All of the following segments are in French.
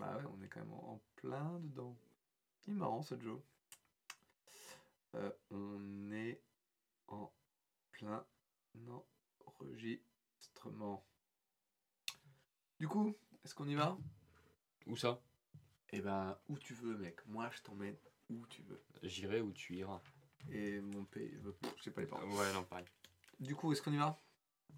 Bah ouais, on est quand même en plein dedans. Il est marrant ce Joe. Euh, on est en plein enregistrement. Du coup, est-ce qu'on y va? Où ça? Eh ben, où tu veux, mec. Moi, je t'emmène où tu veux. J'irai où tu iras. Et mon pays, je sais pas les paroles. Ouais, non, pareil. Du coup, est-ce qu'on y va?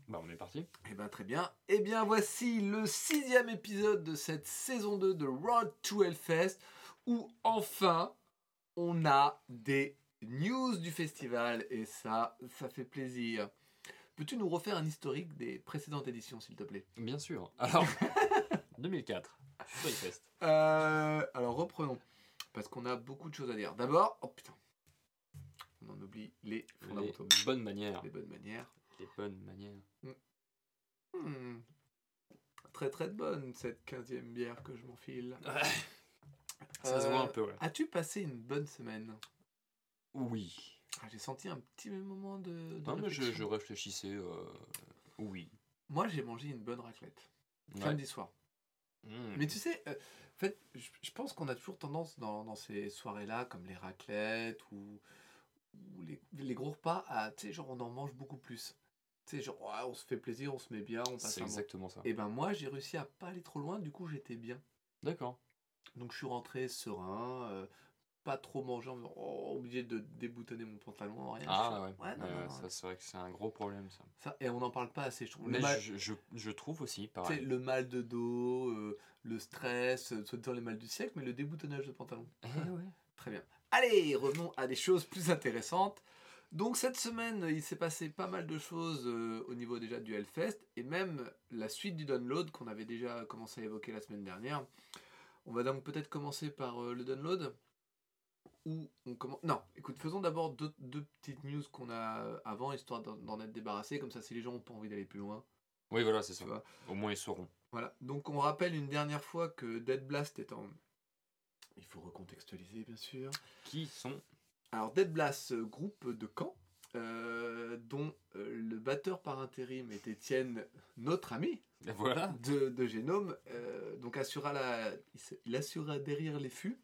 Bah, on est parti. Eh bien, très bien. Eh bien, voici le sixième épisode de cette saison 2 de Road to Hellfest, où enfin, on a des news du festival, et ça, ça fait plaisir. Peux-tu nous refaire un historique des précédentes éditions, s'il te plaît? Bien sûr. Alors, 2004, Fest. Euh, Alors, reprenons, parce qu'on a beaucoup de choses à dire. D'abord, oh putain, on en oublie les Les fondamentaux. bonnes manières. Les bonnes manières. Les bonnes manières. Hmm. Très très bonne cette 15e bière que je m'enfile. Ça se voit Euh, un peu, ouais. As-tu passé une bonne semaine? Oui. Ah, J'ai senti un petit moment de. de Non, mais je, réfléchissais. euh, Oui. Moi j'ai mangé une bonne raclette. Ouais. Samedi soir. Mmh. Mais tu sais, euh, en fait, je, je pense qu'on a toujours tendance dans, dans ces soirées-là, comme les raclettes ou, ou les, les gros repas, à, tu sais, genre on en mange beaucoup plus. Tu sais, genre, ouais, on se fait plaisir, on se met bien, on passe C'est bon. exactement ça. Et ben moi j'ai réussi à pas aller trop loin, du coup j'étais bien. D'accord. Donc je suis rentré serein, euh, pas trop manger, en oh, obligé de déboutonner mon pantalon, rien. Ah ouais. fais, ouais, non, Ouais, non, ouais, non, ça, c'est vrai que c'est un gros problème, ça. ça, et on n'en parle pas assez, je trouve. Mais mal, je, je, je trouve aussi, pareil. le mal de dos, euh, le stress, euh, soit dans les mal du siècle, mais le déboutonnage de pantalon. Eh ouais. Très bien. Allez, revenons à des choses plus intéressantes. Donc cette semaine, il s'est passé pas mal de choses euh, au niveau déjà du Hellfest et même la suite du download qu'on avait déjà commencé à évoquer la semaine dernière. On va donc peut-être commencer par euh, le download. Ou on commence. Non, écoute, faisons d'abord deux, deux petites news qu'on a avant, histoire d'en être débarrassé. Comme ça, si les gens n'ont pas envie d'aller plus loin. Oui, voilà, c'est ça. vois. Au moins, ils sauront. Voilà. Donc on rappelle une dernière fois que Dead Blast est en. Il faut recontextualiser, bien sûr. Qui sont Alors Dead Blast, groupe de Caen, euh, dont euh, le batteur par intérim est Étienne, notre ami Voilà. de, de Génome, euh, donc assura la, il assura derrière les fûts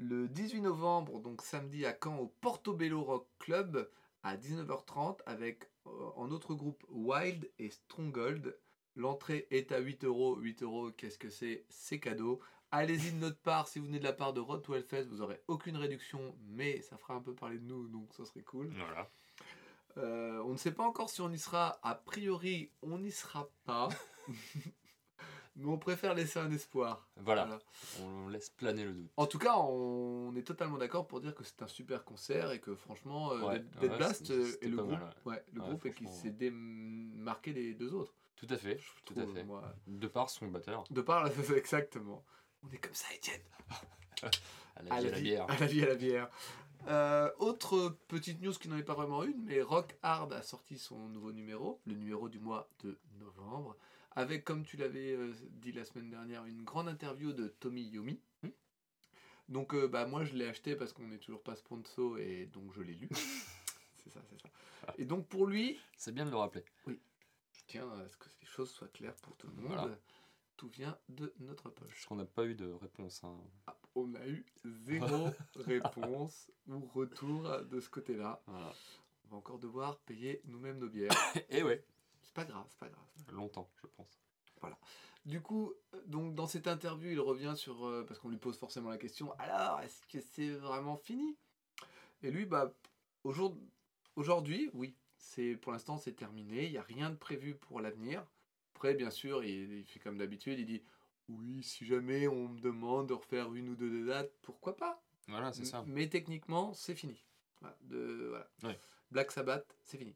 le 18 novembre, donc samedi à Caen, au Portobello Rock Club à 19h30 avec en autre groupe Wild et Stronghold. L'entrée est à 8 euros. 8 euros, qu'est-ce que c'est? C'est cadeau. Allez-y de notre part, si vous venez de la part de Road to Hellfest, vous aurez aucune réduction, mais ça fera un peu parler de nous, donc ça serait cool. Voilà. Euh, on ne sait pas encore si on y sera. A priori, on n'y sera pas. Mais on préfère laisser un espoir. Voilà. Voilà. On laisse planer le doute. En tout cas, on est totalement d'accord pour dire que c'est un super concert et que franchement, euh, Ouais, Dead, ouais, Blast c'était- euh, le groupe, mal, ouais, le groupe et qui s'est démarqué des deux autres. Tout à fait. je Tout à fait. moi. De par son batteur. De par la... exactement. On est comme ça, Étienne. À la, vie, à la vie, bière. à la vie, à la bière. Euh, autre petite news qui n'en est pas vraiment une, mais Rock Hard a sorti son nouveau numéro, le numéro du mois de novembre, avec, comme tu l'avais euh, dit la semaine dernière, une grande interview de Tommy Yomi. Hmm. Donc, euh, bah, moi, je l'ai acheté parce qu'on n'est toujours pas sponsor et donc je l'ai lu. c'est ça, c'est ça. Et donc, pour lui, C'est bien de le rappeler. je tiens à ce que les choses soient claires pour tout le monde. Voilà. Tout vient de notre poche. Parce qu'on n'a pas eu de réponse. hein. Ah, on a eu zéro réponse ou retour de ce côté-là. Voilà. On va encore devoir payer nous-mêmes nos bières. Et ouais. C'est pas grave, c'est pas grave. Longtemps, je pense. Du coup, euh, donc dans cette interview, il revient sur euh, parce qu'on lui pose forcément la question. Alors, est-ce que c'est vraiment fini? Et lui, bah, au jour- aujourd'hui, oui, c'est pour l'instant c'est terminé. Il n'y a rien de prévu pour l'avenir. Après, bien sûr, il, il fait comme d'habitude. Il dit oui, si jamais on me demande de refaire une ou deux dates, pourquoi pas? Voilà, c'est ça. Mais techniquement, c'est fini. Voilà, de, voilà. Ouais. Black Sabbath, c'est fini.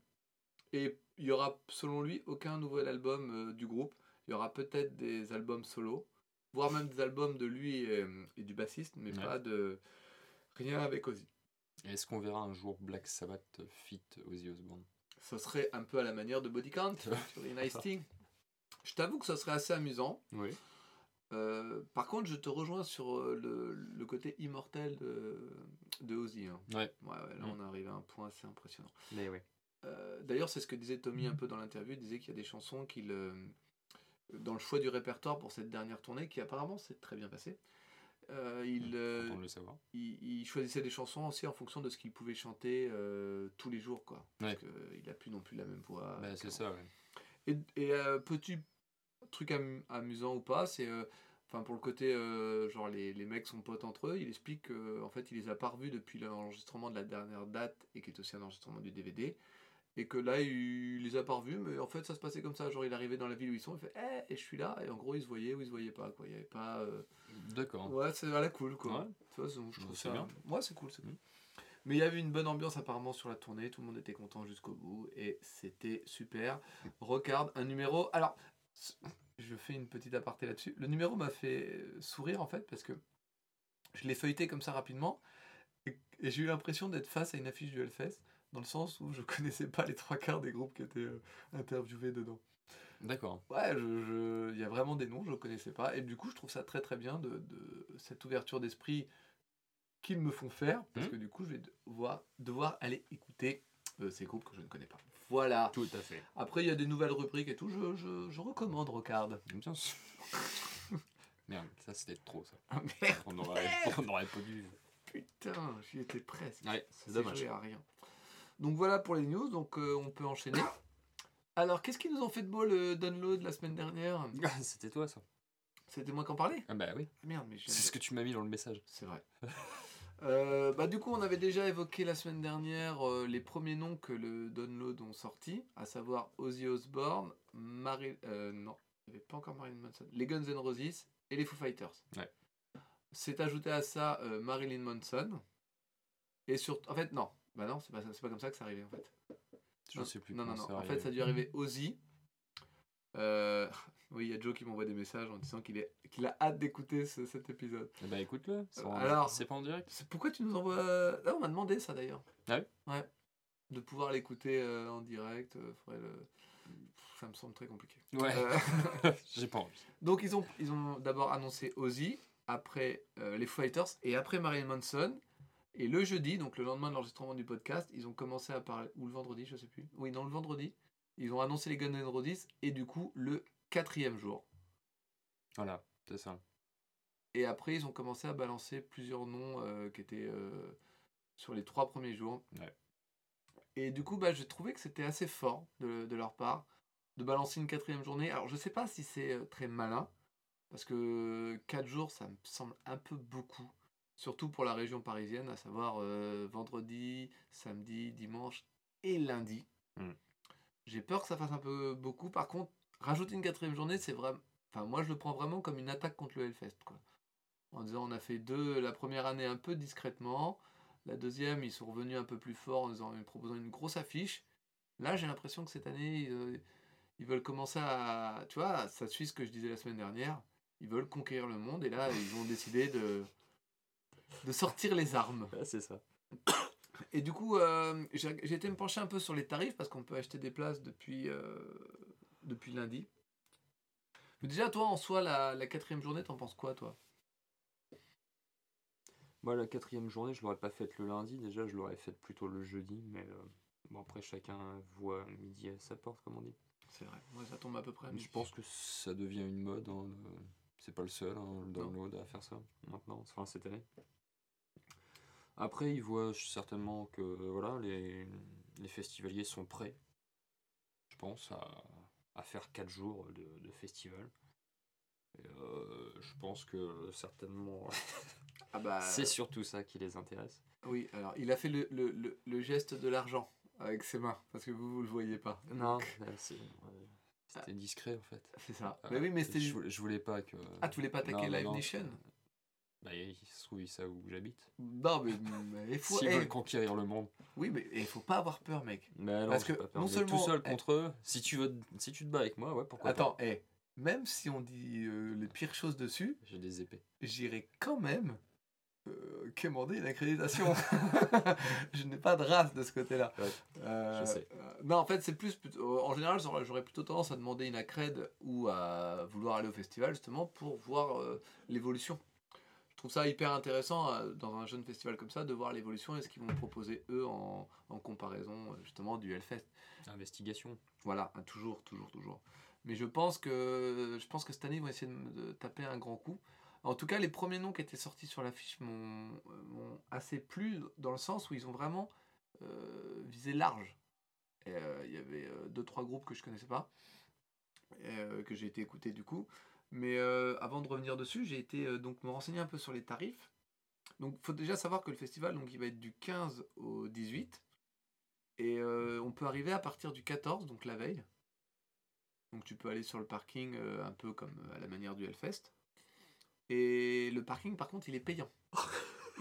Et il y aura, selon lui, aucun nouvel album euh, du groupe. Il y aura peut-être des albums solo, voire même des albums de lui et, et du bassiste, mais Ouais. pas de rien avec Ozzy. Est-ce qu'on verra un jour Black Sabbath fit Ozzy Osbourne? Ce serait un peu à la manière de Body Count sur Thing. Je t'avoue que ce serait assez amusant. Oui. Euh, par contre, je te rejoins sur euh, le, le côté immortel de, de Ozzy. hein. Ouais. Ouais, ouais, là, Mm. on arrive à un point assez impressionnant. Mais oui. Euh, D'ailleurs, c'est ce que disait Tommy un peu dans l'interview. Il disait qu'il y a des chansons qu'il euh, dans le choix du répertoire pour cette dernière tournée qui apparemment s'est très bien passée. Il, de le savoir. il, il choisissait des chansons aussi en fonction de ce qu'il pouvait chanter tous les jours. Quoi. Parce qu'il n'a plus non plus la même voix. Bah, c'est ça, ouais. Et, et euh, petit truc amu- amusant ou pas, c'est euh, enfin pour le côté euh, genre les, les mecs sont potes entre eux, il explique qu'en fait il les a pas revus depuis l'enregistrement de la dernière date et qui est aussi un enregistrement du DVD. Et que là, il les a pas revus, mais en fait, ça se passait comme ça. Genre, il arrivait dans la ville où ils sont, il fait Eh, et je suis là. Et en gros, ils se voyaient ou ils se voyaient pas. Quoi. Il y avait pas. euh, D'accord. Ouais, c'est à la cool, quoi. Ouais. Tu vois, donc, je Bah, trouve ça bien. Ouais, c'est cool, c'est cool. Mhm. Mais il y avait une bonne ambiance apparemment sur la tournée, tout le monde était content jusqu'au bout et c'était super. Regarde un numéro. Alors, je fais une petite aparté là-dessus. Le numéro m'a fait euh, sourire en fait parce que je l'ai feuilleté comme ça rapidement et, et j'ai eu l'impression d'être face à une affiche du Hellfest dans le sens où je connaissais pas les trois quarts des groupes qui étaient euh, interviewés dedans. D'accord. Ouais, je- je- il y a vraiment des noms, je ne connaissais pas. Et du coup, je trouve ça très très bien de, de cette ouverture d'esprit qu'ils me font faire. Parce Mhm. que du coup, je vais devoir, devoir aller écouter euh, ces groupes que je ne connais pas. Voilà. Tout à fait. Après, il y a des nouvelles rubriques et tout. Je, je, je recommande, regarde. Bien sûr. Merde, ça c'était trop ça. Ah merde, On aurait, on aurait pas dû. putain, j'y étais presque. Ouais, c'est dommage. à rien. Donc voilà pour les news. Donc euh, on peut enchaîner. Alors, qu'est-ce qu'ils nous ont fait de beau le download la semaine dernière? C'était toi ça. C'était moi qui en parlais? Ah bah oui. Ah, Merde, mais C'est ce que tu m'as mis dans le message. C'est vrai. Euh, bah, du coup, on avait déjà évoqué la semaine dernière euh, les premiers noms que le download ont sortis, à savoir Ozzy Osbourne, euh, non, il n'y avait pas encore Marilyn Manson, les Guns N' Roses et les Foo Fighters. Ouais. C'est ajouté à ça Marilyn Manson. Et surtout, en fait, non, bah non, c'est pas, comme ça que ça arrivait en fait. Je non, sais plus. Non, non, non. En fait, ça a dû arriver Ozzy. Oui, il y a Joe qui m'envoie des messages en disant qu'il est... qu'il a hâte d'écouter ce- cet épisode. Eh bah écoute-le. Alors- C'est pas en direct pourquoi tu nous envoies. Là, on m'a demandé ça d'ailleurs. Ah oui Ouais. De pouvoir l'écouter euh, en direct. euh, faudrait le- Pff, Ça me semble très compliqué. Ouais. Euh, J'ai pas envie. donc, ils ont, ils ont d'abord annoncé Ozzy, après les Fighters et après Marilyn Manson. Et le jeudi, donc le lendemain de l'enregistrement du podcast, ils ont commencé à parler. Ou le vendredi, je sais plus. Oui, non, le vendredi. Ils ont annoncé les Guns N' Roses et du coup, le quatrième jour. Voilà, c'est ça. Et après, ils ont commencé à balancer plusieurs noms euh, qui étaient euh, sur les trois premiers jours. Ouais. Et du coup, bah, j'ai trouvé que c'était assez fort de, de leur part de balancer une quatrième journée. Alors, je sais pas si c'est euh, très malin, parce que quatre jours, ça me semble un peu beaucoup. Surtout pour la région parisienne, à savoir euh, vendredi, samedi, dimanche et lundi. Mm. J'ai peur que ça fasse un peu beaucoup. Par contre, rajouter une quatrième journée, c'est vraiment. Enfin, moi, je le prends vraiment comme une attaque contre le Hellfest. Quoi. En disant, on a fait deux la première année un peu discrètement. La deuxième, ils sont revenus un peu plus fort en, disant, en proposant une grosse affiche. Là, j'ai l'impression que cette année, euh, ils veulent commencer à. Tu vois, ça suit ce que je disais la semaine dernière. Ils veulent conquérir le monde et là, ils ont décidé de, de sortir les armes. c'est ça. Et du coup, euh, j'ai j'ai été me pencher un peu sur les tarifs parce qu'on peut acheter des places depuis, euh, depuis lundi. Mais déjà, toi, en soi, la, la quatrième journée, t'en penses quoi, toi? Moi, la quatrième journée, je l'aurais pas faite le lundi. Déjà, je l'aurais faite plutôt le jeudi. Mais euh, bon, après, chacun voit midi à sa porte, comme on dit. C'est vrai, moi, ça tombe à peu près à Mais midi. je pense que ça devient une mode. hein, le- C'est pas le seul, hein, le download à faire ça maintenant, enfin cette année. Après, ils voient certainement que voilà, les, les festivaliers sont prêts, je pense, à, à faire 4 jours de, de festival. Et, euh, je pense que certainement, Ah bah, c'est surtout ça qui les intéresse. oui, alors, il a fait le, le, le, le geste de l'argent avec ses mains parce que vous, vous le voyez pas. Non, c'est- c'était discret en fait. C'est ça. Euh, mais oui, mais c'était. je, voulais, je voulais pas que. Ah, tu voulais pas attaquer Non, Live non, Nation Bah, il se trouve, ils savent où j'habite. Non, mais, mais il faut. S'ils eh, veulent conquérir le monde. oui, mais il faut pas avoir peur, mec. Mais non, Parce que pas peur. non seulement- tout seul eh. contre eux, si tu, veux, si tu te bats avec moi, ouais, pourquoi Attends, pas. eh, même si on dit euh, les pires choses dessus, J'ai des épées. j'irai quand même euh, quémander une accréditation. je n'ai pas de race de ce côté-là. Ouais, Euh, je sais. euh, non, en fait, c'est plus. En général, j'aurais plutôt tendance à demander une accred ou à vouloir aller au festival justement pour voir l'évolution. Je trouve ça hyper intéressant euh, dans un jeune festival comme ça de voir l'évolution et ce qu'ils vont proposer eux en, en comparaison euh, justement du Hellfest. Investigation. Voilà, hein, toujours, toujours, toujours. Mais je pense que, je pense que cette année, ils vont essayer de, me- de taper un grand coup. En tout cas, les premiers noms qui étaient sortis sur l'affiche m'ont m'ont assez plu dans le sens où ils ont vraiment euh, visé large. Et, euh, Il y avait euh, deux, trois groupes que je connaissais pas, euh, que j'ai été écouter du coup. Mais euh, avant de revenir dessus, j'ai été euh, donc me renseigner un peu sur les tarifs. Donc, faut déjà savoir que le festival, donc, il va être du 15 au 18. Et euh, on peut arriver à partir du 14, donc la veille. Donc tu peux aller sur le parking un peu comme à la manière du Hellfest. Et le parking, par contre, il est payant.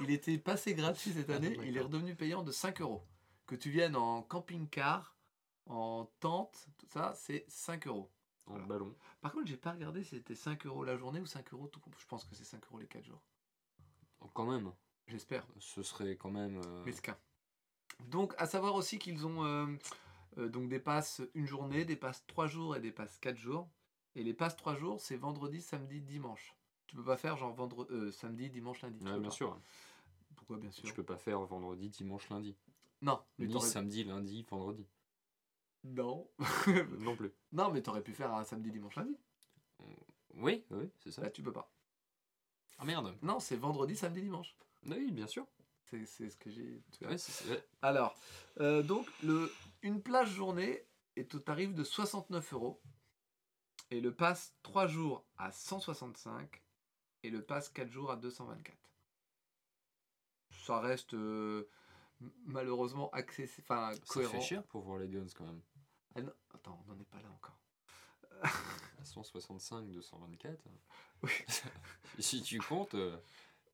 il était passé gratuit cette Ah, année, il est redevenu payant de 5 euros. Que tu viennes en camping-car, en tente, tout ça, c'est 5 euros. En Voilà. ballon. Par contre, j'ai pas regardé si c'était 5 euros la journée ou 5 euros tout. Je pense que c'est 5 euros les 4 jours. Oh, Quand même. J'espère. Ce serait quand même. euh, mesquin. Donc, à savoir aussi qu'ils ont euh, euh, donc des passes une journée, des passes 3 jours et des passes 4 jours. Et les passes 3 jours, c'est vendredi, samedi, dimanche. Tu peux pas faire genre vendredi, samedi, dimanche, lundi. ouais, bien pas. sûr. Pourquoi bien sûr? Tu peux pas faire vendredi, dimanche, lundi. Non, mais Ni samedi, lundi, vendredi. Non. non plus. non, mais t'aurais pu faire un samedi, dimanche, lundi. Oui, oui, c'est ça. Là, tu peux pas. Ah merde. Non, c'est vendredi, samedi, dimanche. Oui, bien sûr. C'est ce que j'ai. Ouais. Alors, euh, donc, le, une plage journée est au tarif de 69 euros. Et le pass 3 jours à 165. Et le pass 4 jours à 224. Ça reste euh, malheureusement accessible, enfin Ça cohérent. fait cher pour voir les guns quand même. Ah non, attends, on n'en est pas là encore. À 165, 224. Oui. Si tu comptes euh,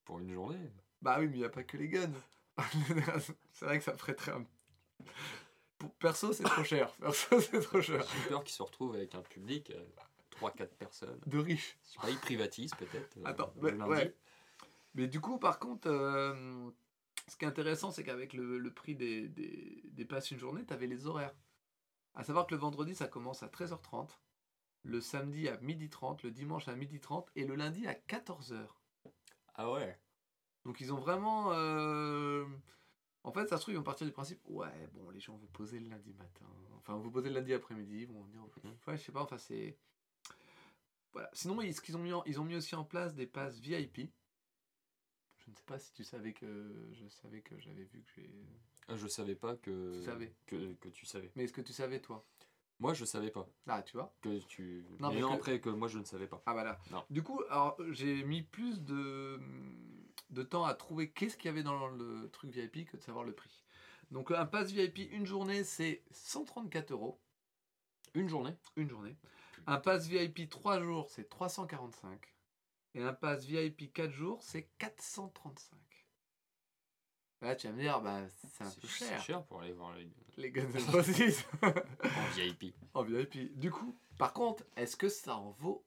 pour une journée. Bah oui, mais il n'y a pas que les guns. c'est vrai que ça un... Pour perso, c'est trop cher. Perso, c'est trop cher. J'ai peur qu'ils se retrouvent avec un public, 3-4 personnes. De riches. Je sais pas, ils privatisent peut-être. euh, Attends, le mais, ouais. Mais du coup, par contre, euh, ce qui est intéressant, c'est qu'avec le, le prix des, des, des passes une journée, tu avais les horaires. À savoir que le vendredi, ça commence à 13h30, le samedi à 12h30, le dimanche à 12h30 et le lundi à 14h. Ah ouais. Donc ils ont vraiment... euh, En fait, ça se trouve, ils vont partir du principe, ouais, bon, les gens vont poser le lundi matin. Enfin, vous posez le lundi après-midi, ils vont venir... au- Ouais, je sais pas, enfin, c'est... Voilà. Sinon, ils, ce qu'ils ont mis, en- ils ont mis aussi en place des passes VIP. Je ne sais pas si tu savais que je savais que j'avais vu que j'ai. Ah, Je savais pas que, Tu savais. que, que tu savais. Mais est-ce que tu savais toi? Moi, je savais pas. Ah, tu vois? Que tu... Non, mais mais non, que- après que moi, je ne savais pas. Ah voilà. Non. Du coup, alors j'ai mis plus de de temps à trouver qu'est-ce qu'il y avait dans le truc VIP que de savoir le prix. Donc un pass VIP une journée c'est 134 euros Une journée? Une journée. Un pass VIP 3 jours c'est 345 et un pass VIP 4 jours c'est 435. Là tu vas me dire bah c'est un C'est peu c'est cher. cher pour aller voir les... Les Guns N' Roses. en VIP. en VIP. Du coup, par contre, est-ce que ça en vaut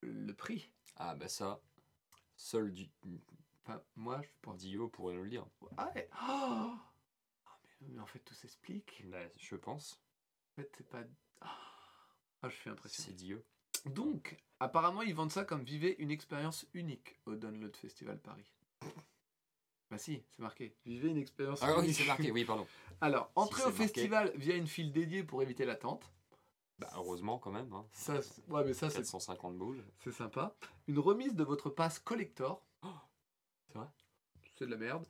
le prix? Ah bah ça, seul du... Enfin, moi, je pense. Dio pourrait nous le dire. Ah ouais. Oh Ah, mais, mais en fait, tout s'explique. Bah, je pense. En fait, c'est pas. Ah, Ah, je suis C'est impressionné. Dio. Donc, apparemment, ils vendent ça comme vivez une expérience unique au Download Festival Paris. Bah si, c'est marqué. Vivez une expérience Ah oui, unique. c'est marqué, oui, pardon. Alors, entrée c'est au marqué. festival via une file dédiée pour éviter l'attente. Bah, heureusement quand même. Hein. Ça, ouais, mais ça, c'est 450 boules. c'est sympa. Une remise de votre passe collector. C'est vrai? C'est de la merde.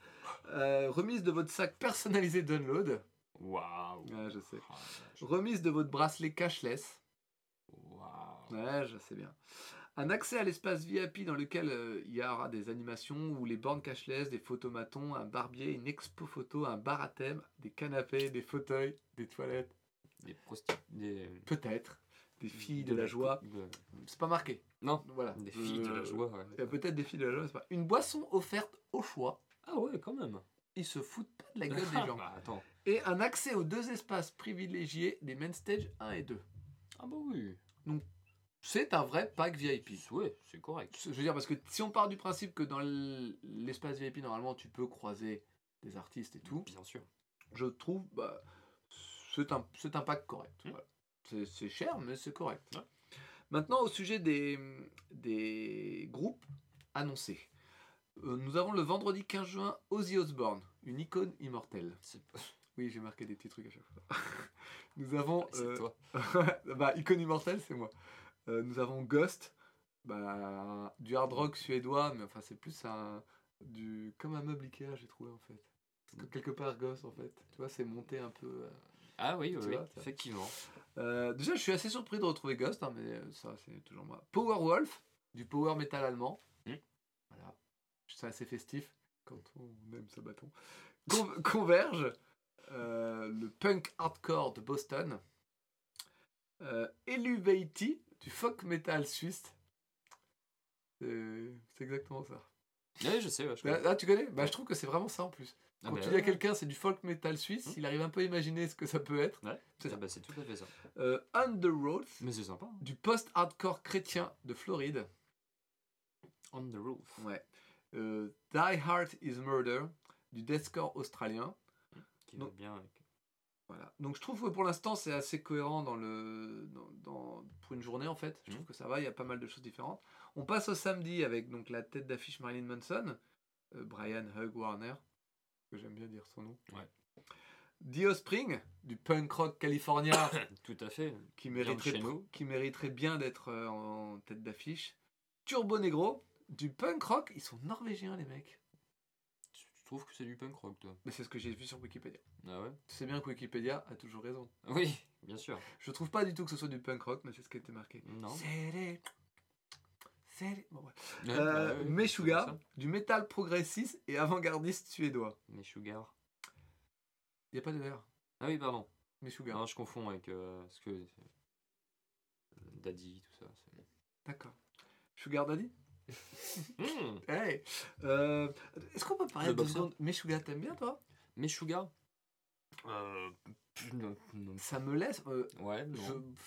Euh, remise de votre sac personnalisé Download. Waouh. Ouais, je sais. Ah. Remise de votre bracelet cashless. Ouais, je sais bien. Un accès à l'espace VIP dans lequel euh, il y aura des animations ou les bornes cashless, des photomatons, un barbier, une expo photo, un bar à thème, des canapés, des fauteuils, des toilettes, Des prosti... Des... peut-être des filles de la joie. de- C'est pas marqué. Non, Voilà. des filles de la Euh, joie. ouais. Il y a peut-être des filles de la joie, c'est pas. Une boisson offerte au choix. Ah ouais, quand même. Ils se foutent pas de la gueule des gens. Bah, attends. Et un accès aux deux espaces privilégiés des main stage 1 et 2. Ah bah oui. C'est un vrai pack VIP. Ouais, c'est correct. Je veux dire, parce que si on part du principe que dans l'espace VIP, normalement, tu peux croiser des artistes et tout, Bien sûr. je trouve, bah, c'est un, un pack correct. Mm. voilà. C'est cher, mais c'est correct. Ouais. Maintenant, au sujet des, des groupes annoncés. Euh, nous avons le vendredi 15 juin Ozzy Osbourne, une icône immortelle. Oui, j'ai marqué des petits trucs à chaque fois. nous avons. C'est euh, toi. bah, Icône Immortel, c'est moi. Euh, nous avons Ghost, bah, du hard rock suédois, mais enfin, c'est plus un. Du, comme un meuble Ikea, j'ai trouvé en fait. Parce que quelque part, Ghost, en fait, tu vois, c'est monté un peu. euh, Ah oui, oui, vois, effectivement. Euh, déjà, je suis assez surpris de retrouver Ghost, hein, mais ça, c'est toujours moi. Powerwolf, du power metal allemand. Hmm. Voilà. C'est assez festif quand on aime ce bâton. Con- Converge, le punk hardcore de Boston. Euh, du folk metal suisse. C'est c'est exactement ça. Oui, je sais, ouais, je Là, connais. là, tu connais? Bah, Je trouve que c'est vraiment ça en plus. Ah, Quand tu ouais, dis à quelqu'un c'est du folk metal suisse, Hmm. il arrive un peu à imaginer ce que ça peut être. Ouais, C'est ah bah, tout à fait ça. Euh, On the Road, Mais c'est sympa. hein. du post-hardcore chrétien de Floride. On the roof. Ouais. Euh, Die Heart is Murder, du deathcore australien. Qui bien avec. Voilà. Donc je trouve que pour l'instant c'est assez cohérent dans le, dans, dans- pour une journée en fait. Je trouve Mhm. que ça va, il y a pas mal de choses différentes. On passe au samedi avec donc la tête d'affiche Marilyn Manson, euh, Brian Hug Warner, que j'aime bien dire son nom. Ouais. Dio Spring, du punk rock californien, Tout à fait. qui mériterait, qui mériterait bien d'être euh, en tête d'affiche. Turbo Negro, du punk rock, ils sont norvégiens les mecs. Trouves que c'est du punk rock, toi Mais c'est ce que j'ai vu sur Wikipédia. Ah ouais? Tu sais bien que Wikipédia a toujours raison. Oui, bien sûr. Je trouve pas du tout que ce soit du punk rock, mais c'est ce qui a été marqué. Non. C'est les- c'est bon, ouais. Ouais, Euh, bah Meshuggah, c'est du métal progressiste et avant-gardiste suédois. Meshuggah. Il n'y a pas de R. Ah oui, pardon. Meshuggah. Non, je confonds avec euh, ce que. euh, Daddy, tout ça. c'est- D'accord. Sugar Daddy? Hey Euh, Est-ce qu'on peut parler Le de secondes Meshuggah, t'aimes bien toi? Meshuggah euh. Ça me laisse. euh, Ouais, non.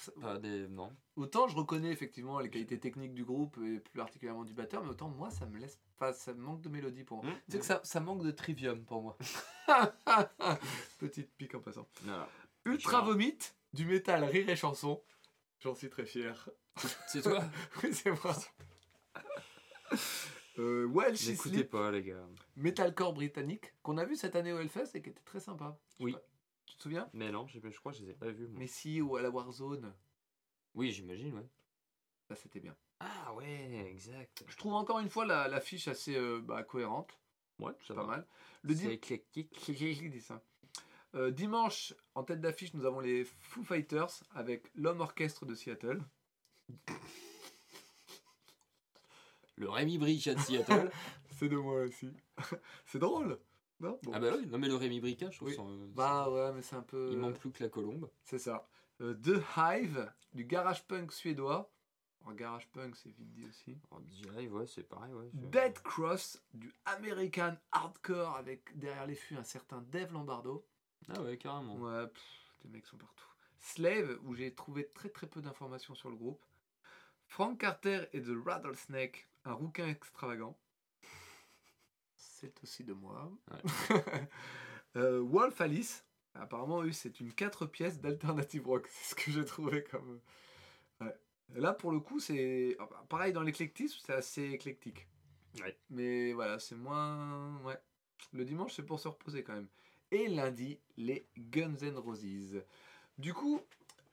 je- Pas des. Non. Autant je reconnais effectivement les qualités techniques du groupe et plus particulièrement du batteur, mais autant moi ça me laisse pas, ça me manque de mélodie pour moi. Hmm. Tu sais que ça, ça manque de trivium pour moi. Petite pique en passant. Voilà. Ultra. Vomit, du métal rire et chanson. J'en suis très fier. C'est toi oui, c'est moi. Euh, Well She N'écoutez Sleep, pas, les gars. metalcore britannique, qu'on a vu cette année au Hellfest et qui était très sympa. Je sais Oui. pas, Tu te souviens? Mais non, je, je crois que je les ai pas vus. moi. Messi ou à la Warzone. Oui, j'imagine, ouais. Ça, c'était bien. Ah ouais, exact. Je trouve encore une fois la- l'affiche assez euh, bah, cohérente. Ouais, ça pas va. mal. Le C'est dim- éclectique. J'ai dit ça? Euh, dimanche, en tête d'affiche, nous avons les Foo Fighters avec l'homme orchestre de Seattle. Le Rémi Brica de Seattle. C'est de moi aussi. c'est drôle. Non? Bon. ah bah oui, non mais le Rémi Brica, je trouve Oui. ça, Bah ouais, mais c'est un peu. Il manque plus que la colombe. C'est ça. Euh, The Hive, du garage punk suédois. En garage punk, c'est vite dit aussi. Oh, Jive, ouais, c'est pareil, ouais. Dead Cross, du American hardcore avec derrière les fûts un certain Dave Lombardo. Ah ouais, carrément. Ouais, pff, les mecs sont partout. Slave, où j'ai trouvé très très peu d'informations sur le groupe. Frank Carter et The Rattlesnake, un rouquin extravagant. C'est aussi de moi. Euh, Wolf Alice, apparemment, eux, c'est une 4 pièces d'alternative rock. C'est ce que j'ai trouvé comme. Ouais. Là, pour le coup, c'est. Pareil, dans l'éclectisme, c'est assez éclectique. Ouais. Mais voilà, c'est moins. Ouais. Le dimanche, c'est pour se reposer quand même. Et lundi, les Guns N' Roses. Du coup,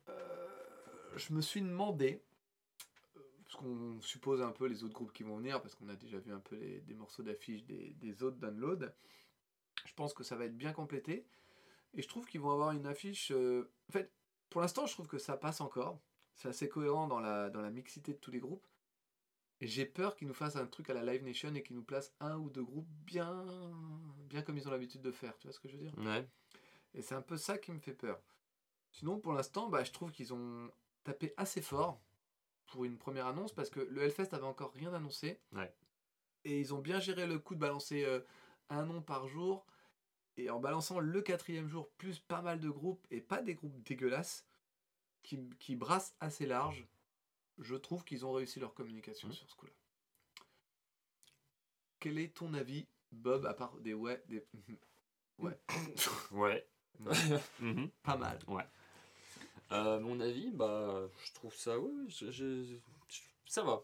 euh, je me suis demandé, parce qu'on suppose un peu les autres groupes qui vont venir, parce qu'on a déjà vu un peu les- des morceaux d'affiches des, des autres downloads. Je pense que ça va être bien complété. Et je trouve qu'ils vont avoir une affiche. euh, En fait, pour l'instant, je trouve que ça passe encore. C'est assez cohérent dans la, dans la mixité de tous les groupes. Et j'ai peur qu'ils nous fassent un truc à la Live Nation et qu'ils nous placent un ou deux groupes bien, bien comme ils ont l'habitude de faire. Tu vois ce que je veux dire? Ouais. Et c'est un peu ça qui me fait peur. Sinon, pour l'instant, bah, je trouve qu'ils ont tapé assez fort pour une première annonce parce que le Hellfest avait encore rien annoncé. Ouais. Et ils ont bien géré le coup de balancer euh, un nom par jour. Et en balançant le quatrième jour, plus pas mal de groupes, et pas des groupes dégueulasses, qui, qui brassent assez large, je trouve qu'ils ont réussi leur communication Mhm. sur ce coup-là. Quel est ton avis, Bob, à part des ouais, des ouais, Ouais. Mhm. pas mal. Euh, mon avis, bah, je trouve ça, ouais, ouais, je- je- je- ça va.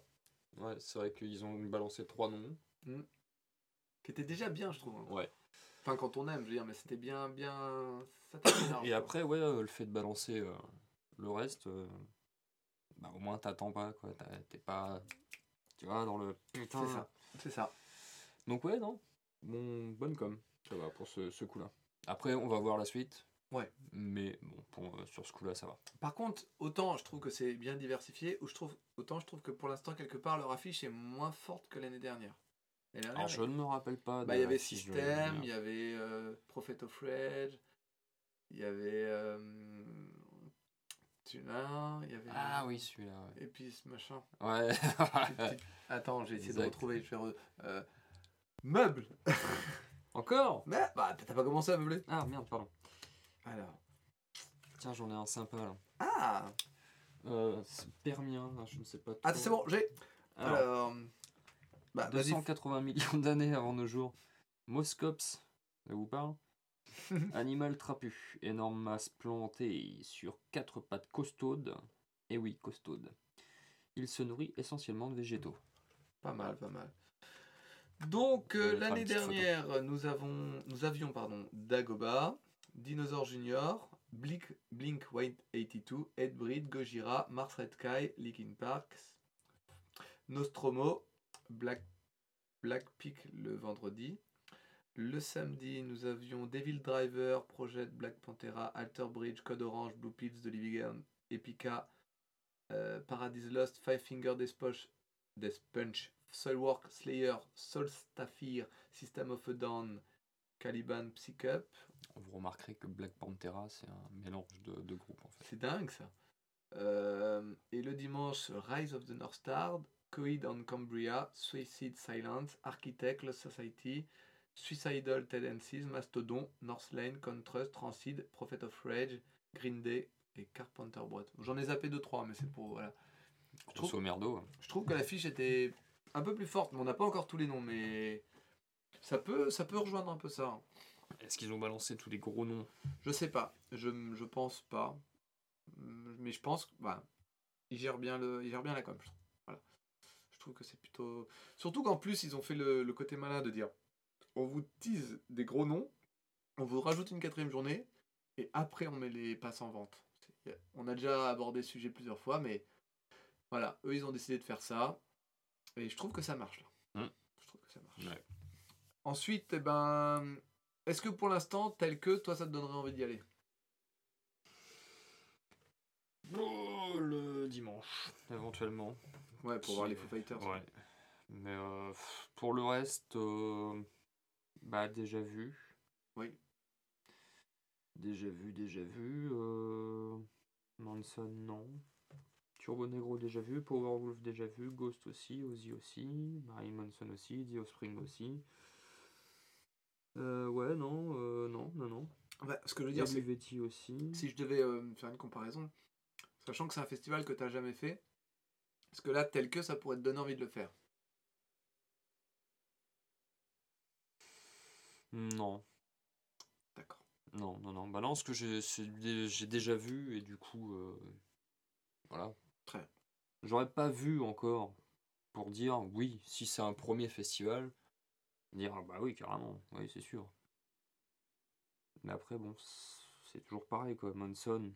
Ouais, c'est vrai qu'ils ont balancé trois noms. qui était déjà bien, je trouve. hein. Ouais. Enfin, quand on aime, je veux dire, mais c'était bien, bien. Ça Et quoi. après, ouais, euh, le fait de balancer euh, le reste, bah, au moins t'attends pas, quoi. T'es pas, tu vois, dans le putain. C'est ça. C'est ça. Donc, ouais, non. Bon, bonne com. Ça va pour ce, ce coup-là. Après, on va voir la suite. Ouais. Mais bon, pour, euh, sur ce coup-là, ça va. Par contre, autant je trouve que c'est bien diversifié, ou je trouve, autant je trouve que pour l'instant, quelque part, leur affiche est moins forte que l'année dernière. Alors, je ne me rappelle pas. bah, il y avait System, il y avait euh, Prophet of Rage, il y avait. Euh, Tunin, il y avait. Ah oui, celui-là. Et puis ce machin. Ouais. Attends, j'ai essayé de retrouver. Je vais euh, Meuble Encore? Mais bah, t'as pas commencé à meubler Ah merde, pardon. Alors. Tiens, j'en ai un sympa là. Ah Euh, c'est permien, je ne sais pas. Ah, c'est bon, j'ai. Alors, Alors. Bah, vas-y. 280 millions d'années avant nos jours. Moscops, ça vous parle Animal trapu, énorme masse plantée sur quatre pattes costaudes. Et oui, costaudes. Il se nourrit essentiellement de végétaux. Pas mal, pas mal. Donc euh, faire l'année dernière, nous avons, nous avions pardon, Dagoba, Dinosaur Junior, Blink, Blink 182, Headbreed, Gojira, Mars Red Sky, Linkin Park, Nostromo, Black, Black Peak le vendredi. Le samedi, nous avions Devil Driver, Project Black Panthera, Alter Bridge, Code Orange, Blue Pills, The Living Epica, euh, Paradise Lost, Five Finger Death Punch, Death Slayer, Soul Staffir, System of a Down, Caliban, Psycup. Vous remarquerez que Black Panthera, c'est un mélange de, de groupes en fait. C'est dingue ça. Euh, et le dimanche, Rise of the North Star, Coid on Cambria, Suicide Silence, Architect, Lost Society, Suicidal Tendencies, Mastodon, North Lane, Contrast, Rancid, Prophet of Rage, Green Day et Carpenter Brut. J'en ai zappé 2-3, mais c'est pour. Voilà. Je trouve- Grosso merdo. Je trouve que l'affiche était un peu plus forte, mais on n'a pas encore tous les noms, mais ça peut, ça peut rejoindre un peu ça. Est-ce qu'ils ont balancé tous les gros noms? Je sais pas, je, je pense pas, mais je pense que bah, ils gèrent bien le, ils gèrent bien la com. Voilà. Je trouve que c'est plutôt, surtout qu'en plus ils ont fait le, le côté malin de dire, on vous tease des gros noms, on vous rajoute une quatrième journée et après on met les passes en vente. On a déjà abordé ce sujet plusieurs fois, mais voilà, eux ils ont décidé de faire ça et je trouve que ça marche là. Je trouve que ça marche. Ouais. Ensuite, eh ben, est-ce que pour l'instant, tel que, toi, ça te donnerait envie d'y aller? Oh, le dimanche, éventuellement. Ouais, pour voir les Foo Fighters. Ouais. Mais euh, pour le reste, euh, bah déjà vu. Oui. Déjà vu, déjà vu. euh, Manson, non. Turbo Negro déjà vu, Powerwolf déjà vu, Ghost aussi, Ozzy aussi, Marilyn Manson aussi, The Offspring aussi. Euh, ouais, non, euh, non, non, non. Ce que je veux dire, c'est aussi. si je devais euh, faire une comparaison, sachant que c'est un festival que tu n'as jamais fait, est-ce que là, tel que, ça pourrait te donner envie de le faire? Non, D'accord. non, non, non. Bah non, ce que j'ai déjà vu et du coup, euh, voilà. Très bien. J'aurais pas vu encore pour dire oui, si c'est un premier festival, dire ah bah oui, carrément, oui, c'est sûr. Mais après, bon, c'est toujours pareil quoi. Manson,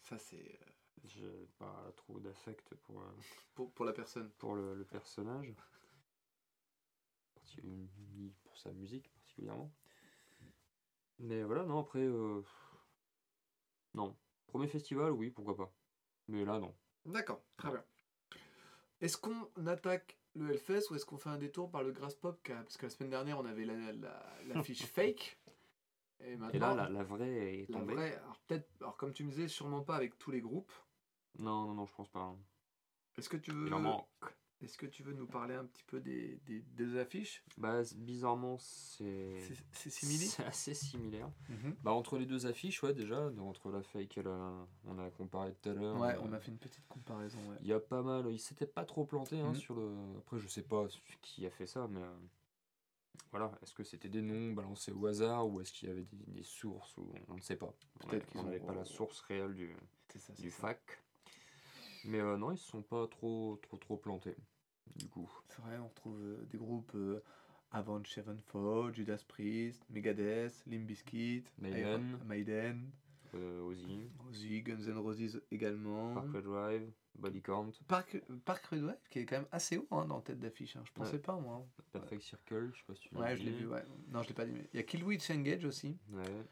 Ça, c'est euh, j'ai pas trop d'affect pour, euh, pour, pour la personne. pour le, le personnage. Pour sa musique particulièrement. Mais voilà, non, après. euh, Non. Premier festival, oui, pourquoi pas. Mais là, non. D'accord, très bien. Est-ce qu'on attaque le Hellfest ou est-ce qu'on fait un détour par le Grass Pop car- Parce que la semaine dernière, on avait la, la, la fiche fake. Et Et maintenant, là, la, la vraie est la tombée. vraie, alors peut-être, alors comme tu me disais, sûrement pas avec tous les groupes. Non, non, non, je pense pas. Est-ce que tu veux, Il en manque. Est-ce que tu veux nous parler un petit peu des, des, des affiches? Bah, bizarrement, c'est. Assez similaire. Mhm. Bah, entre les deux affiches, ouais, déjà, entre la fake et la. On a comparé tout à l'heure. Ouais, euh, on a fait une petite comparaison. Ouais. Il y a pas mal, il s'était pas trop planté hein, Mhm. sur le. Après, je sais pas qui a fait ça, mais euh, voilà. Est-ce que c'était des noms balancés au hasard ou est-ce qu'il y avait des, des sources ou on ne sait pas. Peut-être a- qu'ils on ont- n'avait pas la source réelle du, ça. ça. fac. Mais euh, non, ils se sont pas trop trop trop plantés. Du coup, C'est vrai, on retrouve euh, des groupes euh, Avenged Sevenfold, Judas Priest, Megadeth, Limp Bizkit, Maiden. Iron- Maiden, Euh, Ozzy, Ozzy, Guns N' Roses également. Parkway Drive, Body Count, Park, Park Redway, qui est quand même assez haut hein, dans tête d'affiche. hein. Je pensais Ouais. pas, moi. Perfect Circle, je sais pas si tu l'as Ouais, je l'ai vu, ouais. Non, je l'ai pas dit. Mais... Il y a Killwitch Engage aussi. Ouais. Euh,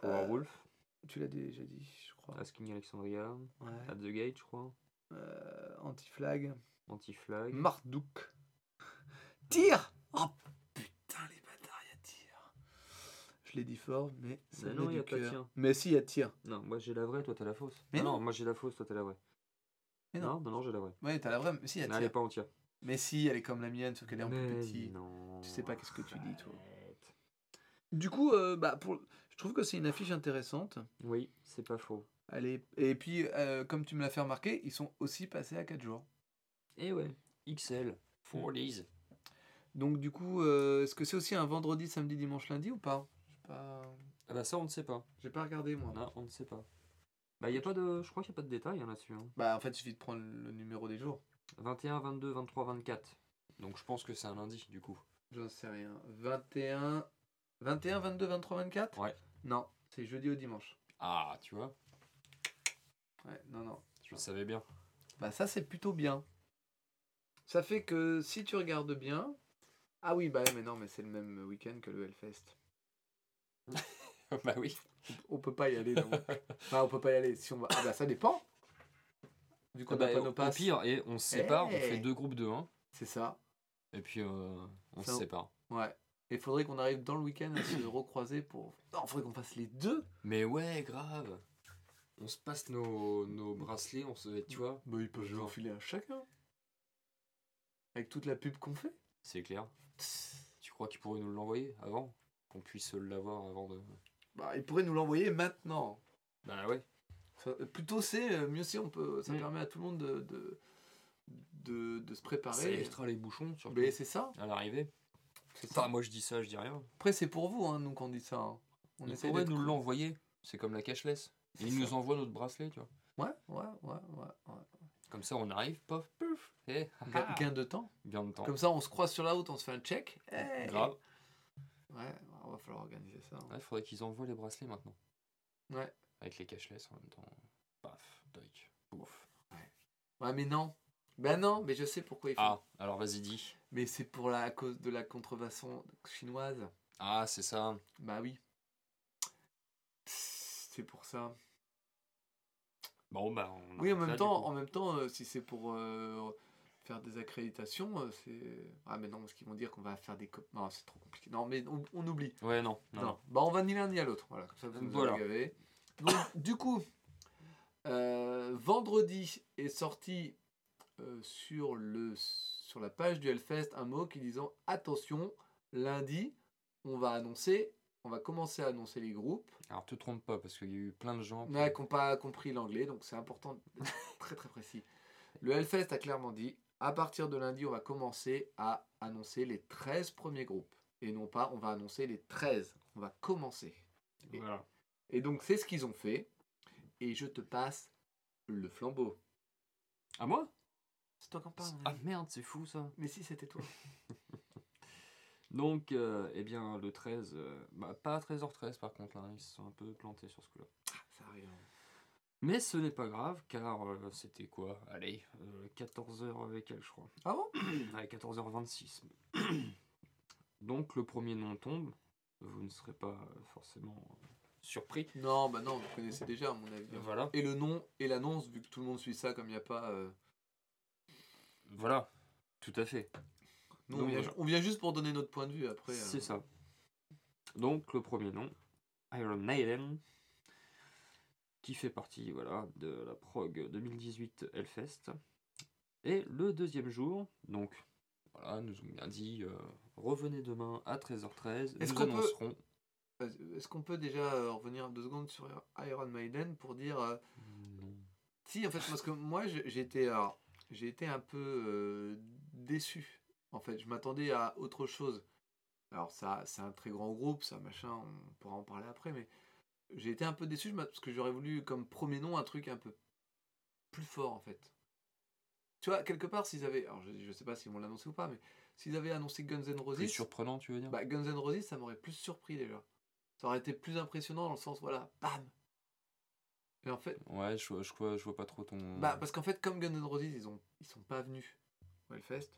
Powerwolf, Tu l'as déjà dit, je crois. Asking Alexandria, Ouais. At the Gate, je crois, Euh, Anti-Flag. Anti-Flag. Marduk. Tire Oh putain, les bâtards, il y a tir. Je l'ai dit fort, mais ça Mais non, du y a pas tir. Mais si, il y a tir. Non, moi j'ai la vraie, toi t'as la fausse. Mais non, non. moi j'ai la fausse, toi t'as la vraie. Mais non, non. non, non, j'ai la vraie. Ouais, t'as la vraie, mais si, il y a Mais elle est tir. pas entière. Mais si, elle est comme la mienne, sauf qu'elle est en plus Mais petit. non. Tu sais pas qu'est-ce que tu dis, toi. Du coup, euh, bah, pour... je trouve que c'est une affiche intéressante. Oui, c'est pas faux. Est... Et puis, euh, comme tu me l'as fait remarquer, ils sont aussi passés à 4 jours. Et ouais, XL, 40s. Donc du coup, euh, est-ce que c'est aussi un vendredi, samedi, dimanche, lundi ou pas? Pas... Ah bah ça on ne sait pas. J'ai pas regardé moi. Non, on ne sait pas. Bah y a pas de, je crois qu'il n'y a pas de détails hein, là-dessus. hein. Bah en fait, il suffit de prendre le numéro des jours. 21, 22, 23, 24. Donc je pense que c'est un lundi du coup. J'en sais rien. 21... 21, 22, 23, 24 Ouais. Non, c'est jeudi au dimanche. Ah, tu vois, Ouais, non, non. je le savais bien. Bah ça, c'est plutôt bien. Ça fait que si tu regardes bien... Ah oui, bah mais non, mais c'est le même week-end que le Hellfest. bah oui. On peut pas y aller. donc. enfin, on peut pas y aller. Si on va... Ah bah ça dépend. Du coup, on Bah, n'a pas au pire, et on se sépare, on Hey. fait deux groupes de 1, C'est ça. et puis euh, on Ça, se sépare. Ouais. Il faudrait qu'on arrive dans le week-end à se recroiser pour. Non, il faudrait qu'on fasse les deux. Mais ouais, grave. On se passe nos, nos bracelets, on se, tu vois, Bah, ils peuvent Genre. filer à chacun. Avec toute la pub qu'on fait. c'est clair. Tu crois qu'ils pourraient nous l'envoyer avant? Qu'on puisse l'avoir avant de. Bah, ils pourraient nous l'envoyer maintenant. Bah ouais. Ça- plutôt c'est, euh, mieux c'est, on peut, ça Mm. permet à tout le monde de, de, de, de se Ça préparer. évitera les bouchons, surtout. Mais c'est ça. À l'arrivée. Enfin, moi je dis ça, je dis rien. Après, c'est pour vous, hein, nous, qu'on dit ça. hein. On essaie d'être nous cool. l'envoyer? C'est comme la cashless. C'est Ils ça. nous envoient notre bracelet, tu vois. Ouais, ouais, ouais, ouais. ouais. Comme ça, on arrive, pof, pouf. Et Ga- Gain de temps. bien de temps. Comme ça, on se croise sur la route, on se fait un check. Hey Grave. Ouais, on va falloir organiser ça. hein. Il faudrait qu'ils envoient les bracelets maintenant. Ouais. Avec les cashless en même temps. Paf, doc, pouf. Ouais, mais non. Ben non, mais je sais pourquoi il faut. Ah, alors vas-y, dis. Mais c'est pour la cause de la contrefaçon chinoise. Ah, c'est ça. Bah oui. C'est pour ça. Bon, bah. On Oui, en même temps, en même temps, euh, si c'est pour euh, faire des accréditations, euh, c'est. Ah mais non, parce qu'ils vont dire qu'on va faire des. Non, c'est trop compliqué. Non, mais on, on oublie. Ouais, non. non, Non. non. Bah on va ni l'un ni à l'autre. Voilà, comme ça vous nous Voilà. avez gavé. Donc du coup, euh, vendredi est sorti euh, sur le sur la page du Hellfest un mot qui disant attention, lundi, on va annoncer, on va commencer à annoncer les groupes. Alors, te trompe pas, parce qu'il y a eu plein de gens. qui- Ouais, qui n'ont pas compris l'anglais, donc c'est important très très précis. Le Hellfest a clairement dit à partir de lundi, on va commencer à annoncer les 13 premiers groupes. Et non pas, on va annoncer les 13. On va commencer. Et, Voilà. et donc, c'est ce qu'ils ont fait. Et je te passe le flambeau. À moi? C'est toi qui en parles. mon Ah merde, c'est fou ça. Mais si, c'était toi. Donc, euh, eh bien, le 13, euh, bah, pas à 13h13 par contre, là, ils se sont un peu plantés sur ce coup-là. Ça arrive. Mais ce n'est pas grave, car euh, c'était quoi? Allez, 14h avec elle, je crois. Ah bon? Ouais, 14h26. Donc, le premier nom tombe. Vous ne serez pas forcément surpris. Non, bah non, vous connaissez déjà, à mon avis. Voilà. Et le nom et l'annonce, vu que tout le monde suit ça, comme il n'y a pas. Euh, Voilà, tout à fait. nous, on, vient, voilà. on vient juste pour donner notre point de vue après. euh, C'est ça. Donc le premier nom, Iron Maiden, qui fait partie voilà, de la prog 2018 Hellfest. Et le deuxième jour, donc voilà, nous ont bien dit, euh, revenez demain à 13h13, Est-ce nous qu'on peut- annoncerons. Euh, Est-ce qu'on peut déjà euh, revenir deux secondes sur Iron Maiden pour dire. euh. Si, en fait, parce que moi, été, alors, j'ai été un peu euh, déçu. En fait, je m'attendais à autre chose. Alors, ça, c'est un très grand groupe, ça, machin, on pourra en parler après, mais j'ai été un peu déçu parce que j'aurais voulu, comme premier nom, un truc un peu plus fort, en fait. Tu vois, quelque part, s'ils avaient. Alors, je, je sais pas s'ils vont l'annoncer ou pas, mais s'ils avaient annoncé Guns N' Plus Roses, surprenant, tu veux dire? bah, Guns N' Roses, ça m'aurait plus surpris déjà. Ça aurait été plus impressionnant dans le sens, voilà, bam Et en fait, Ouais, je, vois- je, vois, je vois pas trop ton. bah, parce qu'en fait, comme Guns N' Roses, ils, ont, ils sont pas venus au Hellfest,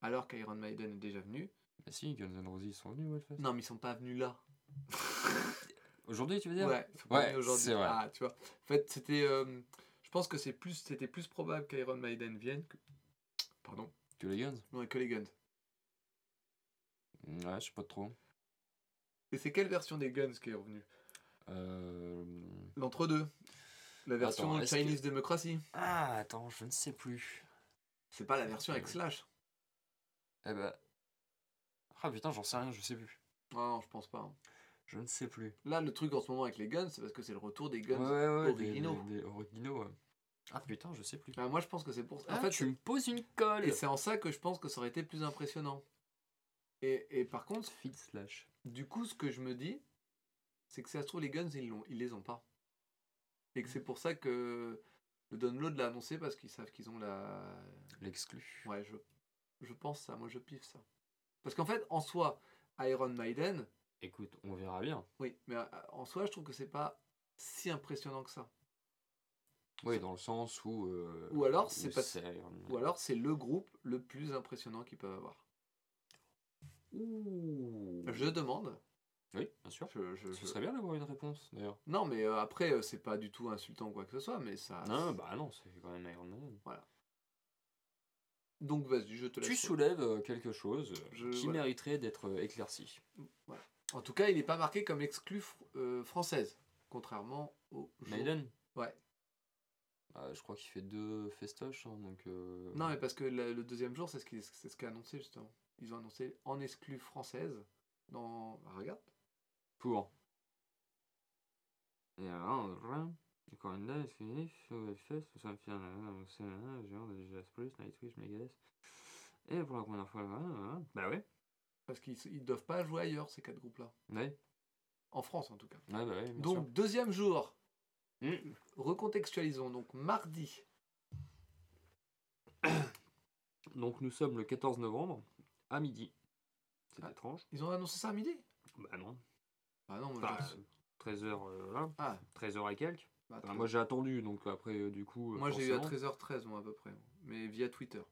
alors qu'Iron Maiden est déjà venu. Bah si, Guns N' Roses ils sont venus, le fait. Non, mais ils sont pas venus là. Aujourd'hui, tu veux dire? Ouais, ils sont pas Ouais, venus aujourd'hui. c'est vrai. Ah, tu vois. En fait, c'était. euh, je pense que c'est plus, c'était plus probable qu'Iron Maiden vienne que. Pardon. Que les Guns? Non, que les Guns. Ouais, je sais pas trop. Et c'est quelle version des Guns qui est revenue? Euh... L'entre-deux. La version Attends, Chinese Democracy. Ah, attends, je ne sais plus. C'est pas la version avec Slash. Eh ben. Ah putain, j'en sais rien, je sais plus. Non, non, je pense pas. hein. Je ne sais plus. Là, le truc en ce moment avec les Guns, c'est parce que c'est le retour des Guns. ouais, ouais, originaux. Des, des originaux, ouais. Ah putain, je sais plus. Ah, moi, je pense que c'est pour ça. Ah, En fait, tu me poses une colle et c'est en ça que je pense que ça aurait été plus impressionnant. Et, et par contre, slash. du coup, ce que je me dis, c'est que si ça se trouve, les Guns, ils, l'ont, ils les ont pas. Et que c'est pour ça que le download l'a annoncé parce qu'ils savent qu'ils ont la. L'exclu. Ouais, je, je pense ça, moi je piffe ça. Parce qu'en fait, en soi, Iron Maiden, Écoute, on verra bien. oui, mais euh, en soi, je trouve que c'est pas si impressionnant que ça. Oui, dans le sens où. euh, Ou alors, c'est pas- Iron Man. Ou alors, c'est le groupe le plus impressionnant qu'ils peuvent avoir. Ouh. Je demande. Oui, bien sûr. Je, je- Ce je- serait bien d'avoir une réponse, d'ailleurs. Non, mais euh, après, euh, c'est pas du tout insultant ou quoi que ce soit, mais ça. Non, bah non, c'est quand même Iron Man. Donc, vas-y, je te laisse. Tu soulèves euh, quelque chose qui voilà. mériterait d'être éclairci. En tout cas, il n'est pas marqué comme exclu fr- française, contrairement au. Maiden? Ouais. Ah, Je crois qu'il fait deux festoches, hein, donc. Non, mais parce que le, le deuxième jour, c'est ce qui c'est ce qu'a annoncé justement. Ils ont annoncé en exclu française dans. Ah, regarde. Pour. Et alors, encore une ça me fait un Judas Priest, Nightwish, Megadeth. Et pour la première fois, bah ouais. Parce qu'ils ils doivent pas jouer ailleurs, ces quatre groupes-là. Ouais, En France, en tout cas. ouais, bah ouais, bien Donc, sûr. deuxième jour. Mm. Recontextualisons. Donc, mardi. Donc nous sommes le 14 novembre, à midi. C'est Ah. étrange. Ils ont annoncé ça à midi? Bah non. Ah non, moi, Enfin, j'ai- 13h, voilà. Ah, 13h et quelques. bah, Enfin, moi j'ai attendu, donc après, euh, du coup. euh, moi j'ai eu à forcément- 13h13, moi, à peu près. Mais via Twitter.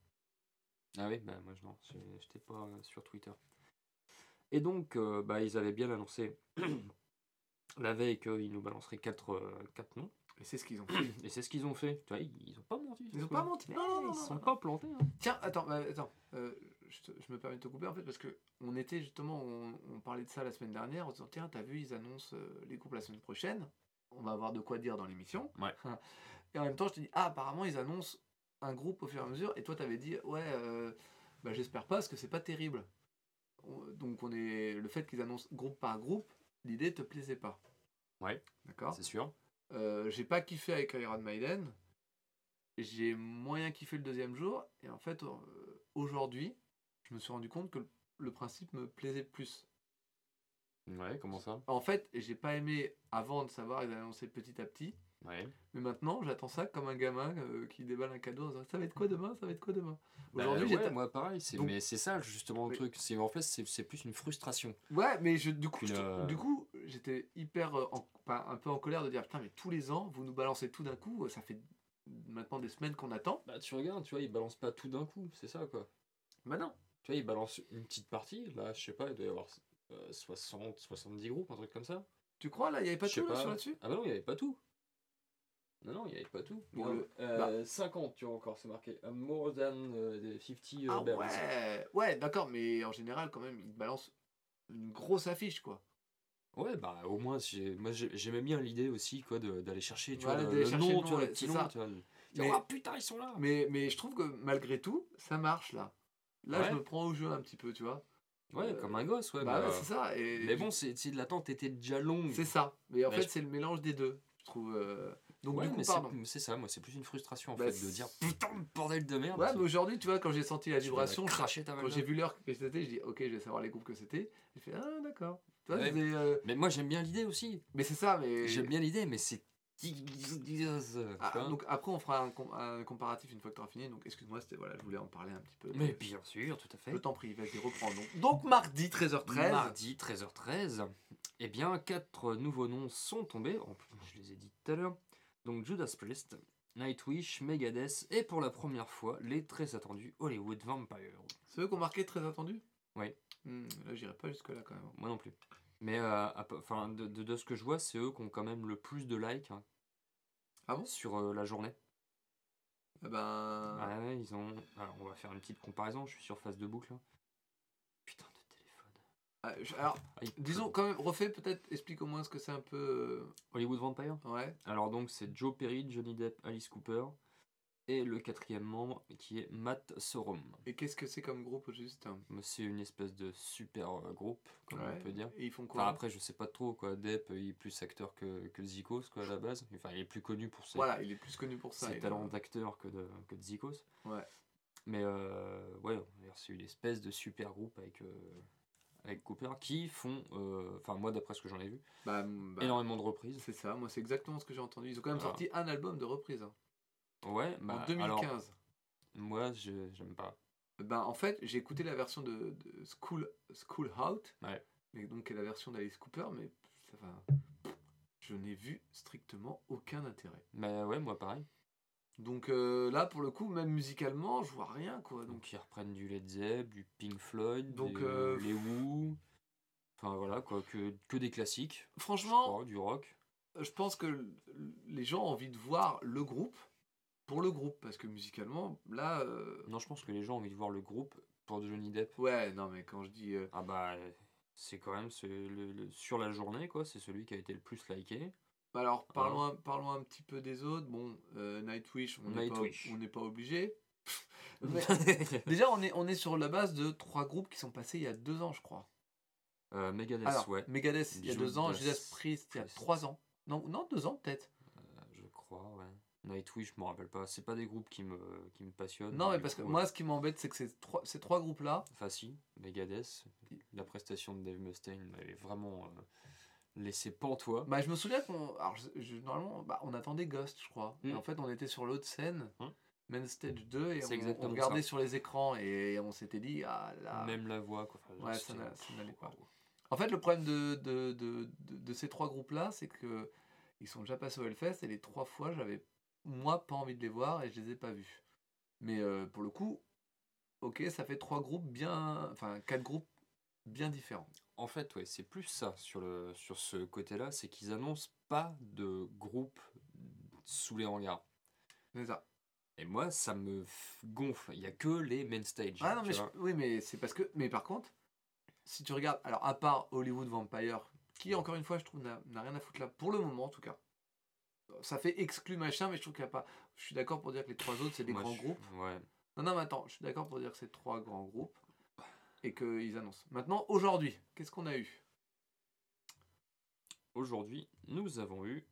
Ah oui, bah moi je- non, j'ai- j'étais pas euh, sur Twitter. Et donc, euh, bah, ils avaient bien annoncé la veille qu'ils nous balanceraient 4 quatre noms. Et c'est ce qu'ils ont fait. Et c'est ce qu'ils ont fait. Tu vois, ils, ils ont pas menti. Ils ont pas menti. Non, non, non, ils non, sont non. pas plantés. hein. Tiens, attends, bah, attends. euh, je, me permets de te couper en fait parce que on était justement, on, on parlait de ça la semaine dernière en disant tiens, t'as vu, ils annoncent euh, les groupes la semaine prochaine. On va avoir de quoi dire dans l'émission. Ouais. Et en même temps, je te dis ah, apparemment ils annoncent un groupe au fur et à mesure. Et toi, t'avais dit ouais, euh, bah, j'espère pas parce que c'est pas terrible. On- donc on est le fait qu'ils annoncent groupe par groupe, l'idée te plaisait pas. Ouais. D'accord. C'est sûr. Euh, j'ai pas kiffé avec Iron Maiden. J'ai moyen kiffé le deuxième jour. Et en fait, aujourd'hui, je me suis rendu compte que le, principe me plaisait plus. Ouais, comment ça? En fait, j'ai pas aimé avant de savoir, ils avaient annoncé petit à petit. Ouais. Mais maintenant, j'attends ça comme un gamin euh, qui déballe un cadeau en disant Ça va être quoi demain? Ça va être quoi demain? Bah, Aujourd'hui, ouais, j'étais. moi pareil, c'est Donc- mais c'est ça justement le truc. C'est en fait c'est c'est plus une frustration. Ouais, mais je, du coup, je- du coup, j'étais hyper, euh, en- pas- un peu en colère de dire putain, mais tous les ans, vous nous balancez tout d'un coup. Ça fait maintenant des semaines qu'on attend. Bah tu regardes, tu vois, ils balancent pas tout d'un coup, c'est ça quoi. Maintenant. Tu vois, ils balancent une petite partie, là, je sais pas, il doit y avoir euh, 60, 70 groupes, un truc comme ça. Tu crois là, il y avait pas tout là, là-dessus Ah bah non, il y avait pas tout. Non, non, il y avait pas tout. Bon, euh, 50, tu vois encore, c'est marqué. uh, more than euh, 50 Ah euh, bands. ouais, ouais, d'accord, mais en général, quand même, ils balancent une grosse affiche, quoi. Ouais, bah au moins, j'ai- moi j'ai- j'aimais bien l'idée aussi quoi d'aller chercher tu Voilà, vois, le, chercher nom, le tu vois, nom, le ouais, petit c'est nom, ça. tu vois. Mais- Ah putain, ils sont là Mais, mais je trouve que malgré tout, ça marche là. Là, Ouais. je me prends au jeu un petit peu, tu vois. Ouais, Euh, comme un gosse, ouais. bah bah, ouais, c'est ça. Et mais bon, c'est de l'attente était déjà longue. c'est ça. Mais en Bah, fait, je- c'est le mélange des deux, je trouve. euh. Donc, ouais, du coup, mais c'est- ça, moi, c'est plus une frustration en Bah, fait de dire putain de bordel de merde. Ouais, mais aujourd'hui, tu vois, quand j'ai senti la vibration, cracher ta quand j'ai vu l'heure que c'était, je dis, ok, je vais savoir les groupes que c'était. J'ai fait, ah, d'accord. Ouais. c'est, euh, Mais moi j'aime bien l'idée aussi. Mais c'est ça, mais. J'aime bien l'idée, mais c'est Donc après, on fera un, com- un comparatif une fois que tu auras fini. Donc excuse-moi, c'était voilà, je voulais en parler un petit peu. Mais bien sûr, tout à fait. Je t'en prie, vas-y, reprends. Donc, donc mardi 13h13. Mardi 13h13, eh bien, quatre nouveaux noms sont tombés. Plus, je les ai dit tout à l'heure. Donc Judas Priest, Nightwish, Megadeth et pour la première fois, les très attendus Hollywood Vampire. C'est eux qui ont marqué très attendu Oui. Là, j'irai pas jusque-là quand même. Moi non plus. Mais euh, enfin, de, de- de ce que je vois, c'est eux qui ont quand même le plus de likes hein, Ah bon? sur euh, la journée. Eh ben. Ouais, ouais, ils ont. Alors, on va faire une petite comparaison. Je suis sur face de boucle. là. Putain de téléphone. ah, je- alors, Ah, il disons quand même, refais peut-être, explique au moins ce que c'est un peu. Hollywood Vampire? euh, Ouais. Alors donc c'est Joe Perry, Johnny Depp, Alice Cooper et le quatrième membre qui est Matt Sorum. Et qu'est-ce que c'est comme groupe juste C'est une espèce de super euh, groupe, comme Ouais. on peut dire. Et ils font quoi Enfin après je sais pas trop quoi, Depp il est plus acteur que, que Zikos quoi à la base. Enfin il est plus connu pour ses, Voilà, il est plus connu pour ça. ses talents d'acteur que de, que de Zikos. Ouais. Mais euh, ouais, c'est une espèce de super groupe avec, euh, avec Cooper qui font, euh, enfin moi d'après ce que j'en ai vu, Bah, bah, énormément de reprises. C'est ça, moi c'est exactement ce que j'ai entendu. Ils ont quand même Voilà. sorti un album de reprise hein, Ouais, bah, en 2015. alors, moi je- j'aime pas. Ben, en fait, j'ai écouté la version de, de School, School Out, Ouais. mais donc qui est la version d'Alice Cooper, mais ça va. Je n'ai vu strictement aucun intérêt. Bah ouais, moi pareil. Donc euh, là, pour le coup, même musicalement, je vois rien quoi. Donc Donc ils reprennent du Led Zepp, du Pink Floyd, Donc, des- euh, les Who. Enfin voilà quoi, que, que des classiques. je franchement, crois, du rock. je pense que les gens ont envie de voir le groupe pour le groupe, parce que musicalement, là, euh, Non, je pense que les gens ont envie de voir le groupe pour Johnny Depp. ouais, non mais quand je dis euh, Ah bah c'est quand même ce- le- le- sur la journée quoi, c'est celui qui a été le plus liké. Alors, parlons, un, parlons un petit peu des autres. Bon, euh, Nightwish, on n'est pas, Nightwish. on n'est pas obligé. Mais déjà, on est, on est sur la base de trois groupes qui sont passés il y a deux ans, je crois. Euh, Megadeth, Alors, ouais, Megadeth, il y a deux ans, Judas Judas Priest, il y a Priest. trois ans. Non, non deux ans peut-être. euh, je crois. Nightwish, je me rappelle pas. C'est pas des groupes qui me, qui me passionnent. Non, mais parce que moi, ce qui m'embête, c'est que ces trois, ces trois groupes-là, Enfin si, Megadeth, la prestation de Dave Mustaine m'avait vraiment euh, laissé pantois. bah, je me souviens qu'on. Alors, je- je- normalement, bah, on attendait Ghost, je crois. Et Mm. en fait, on était sur l'autre scène, Mm. Main Stage 2, et on, regardait ça. sur les écrans, et on s'était dit, ah là. Même la voix, quoi. Enfin, Ouais, ça n'a- ça n'allait pas. En fait, le problème de, de, de, de- ces trois groupes-là, c'est que ils sont déjà passés au Hellfest et les trois fois, j'avais moi pas envie de les voir et je les ai pas vus. Mais euh, pour le coup, ok, ça fait trois groupes bien, enfin quatre groupes bien différents. En fait, ouais, c'est plus ça sur, le, sur ce côté-là, c'est qu'ils annoncent pas de groupe sous les hangars. C'est ça. Et moi, ça me gonfle. Il y a que les main stage. Ah non, mais je- oui, mais c'est parce que, mais par contre, si tu regardes, alors à part Hollywood Vampire, qui encore une fois, je trouve n'a rien à foutre là, pour le moment en tout cas. Ça fait exclu machin, mais je trouve qu'il n'y a pas. Je suis d'accord pour dire que les trois autres, c'est des Moi, grands je- groupes. Ouais. Non, non, mais attends, je suis d'accord pour dire que c'est trois grands groupes et qu'ils annoncent. Maintenant, aujourd'hui, qu'est-ce qu'on a eu? Aujourd'hui, nous avons eu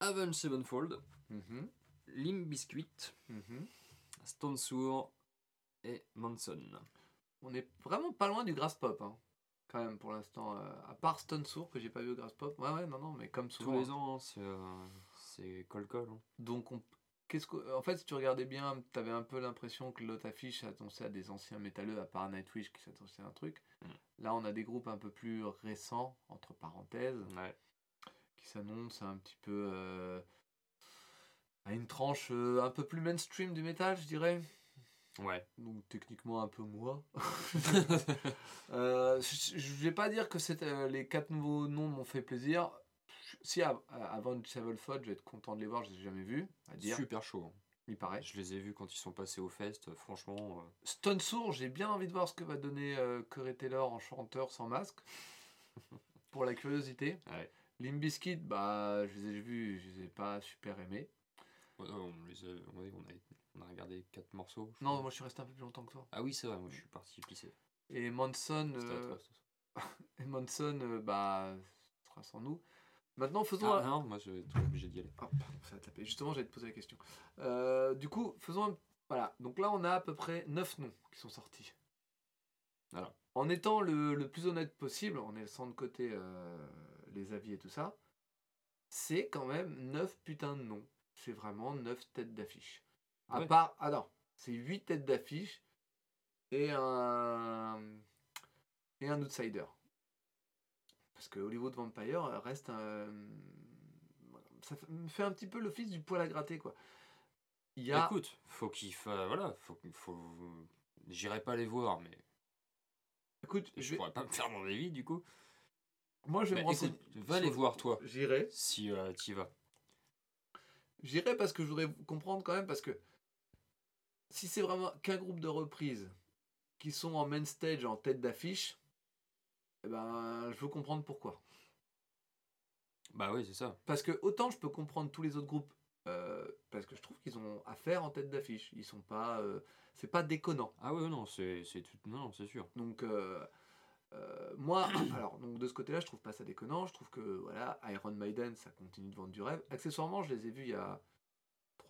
Avenged Sevenfold, Mhm, Limp Bizkit, mhm. Stone Sour et Manson. On est vraiment pas loin du Grass Pop, hein, quand même, pour l'instant. euh, à part Stone Sour, que j'ai pas vu au Grass Pop. Ouais, ouais, non, non, mais comme souvent. Tous les hein. ans, hein, c'est euh, col-col. hein. Donc, on... qu'est-ce que... en fait, si tu regardais bien, t'avais un peu l'impression que l'autre affiche annonçait à des anciens métalleux, à part Nightwish qui s'annonçait un truc. Mm. Là, on a des groupes un peu plus récents, entre parenthèses. Ouais. qui s'annonce un petit peu euh, à une tranche euh, un peu plus mainstream du métal, je dirais. Ouais. Donc techniquement un peu moi. Euh, je vais pas dire que euh, les quatre nouveaux noms m'ont fait plaisir. Si av- avant Sevenfold, je vais être content de les voir, je les ai jamais vus, à dire, Super chaud. hein. il paraît. Je les ai vus quand ils sont passés au fest. euh, Franchement, euh, Stone Sour, j'ai bien envie de voir ce que va donner euh, Corey Taylor en chanteur sans masque. Pour la curiosité. Ouais. Limp Bizkit, bah, je les ai vus, je les ai pas super aimés. on, les a, on, a, on a- regardé quatre morceaux. je Non, crois. moi je suis resté un peu plus longtemps que toi. Ah oui, c'est vrai, moi je suis parti pisser. Et Manson, euh, et Manson euh, bah, ce sera sans nous. Maintenant, faisons. Ah un- non, moi je vais être obligé d'y aller. Pardon, ça a tapé. Justement, j'allais te poser la question. Euh, du coup, faisons. un- Voilà, donc là, on a à peu près 9 noms qui sont sortis. Voilà. En étant le, le plus honnête possible, en laissant de côté les avis et tout ça, c'est quand même 9 putains de noms. C'est vraiment 9 têtes d'affiche. À Ouais. part. Ah non, c'est 8 têtes d'affiche et un. et un outsider. Parce que Hollywood Vampire reste un. Ça fait- me fait un petit peu l'office du poil à gratter, quoi. Il y a. Écoute, faut qu'il fa... voilà, faut, faut... J'irai pas les voir, mais Écoute, je je vais- pourrais pas me faire mon avis du coup. moi je vais Mais me renseigner. va les voir toi, J'irai. si euh, t'y vas. J'irai parce que je voudrais comprendre quand même, parce que si c'est vraiment qu'un groupe de reprises qui sont en main stage, en tête d'affiche, eh ben, je veux comprendre pourquoi. Bah oui, c'est ça. Parce que autant je peux comprendre tous les autres groupes, euh, parce que je trouve qu'ils ont affaire en tête d'affiche. Ils sont pas, euh, c'est pas déconnant. Ah ouais, non, c'est tout... non, c'est sûr. Donc euh, moi, alors donc de ce côté-là, je trouve pas ça déconnant. Je trouve que voilà, Iron Maiden, ça continue de vendre du rêve. Accessoirement, je les ai vus il y a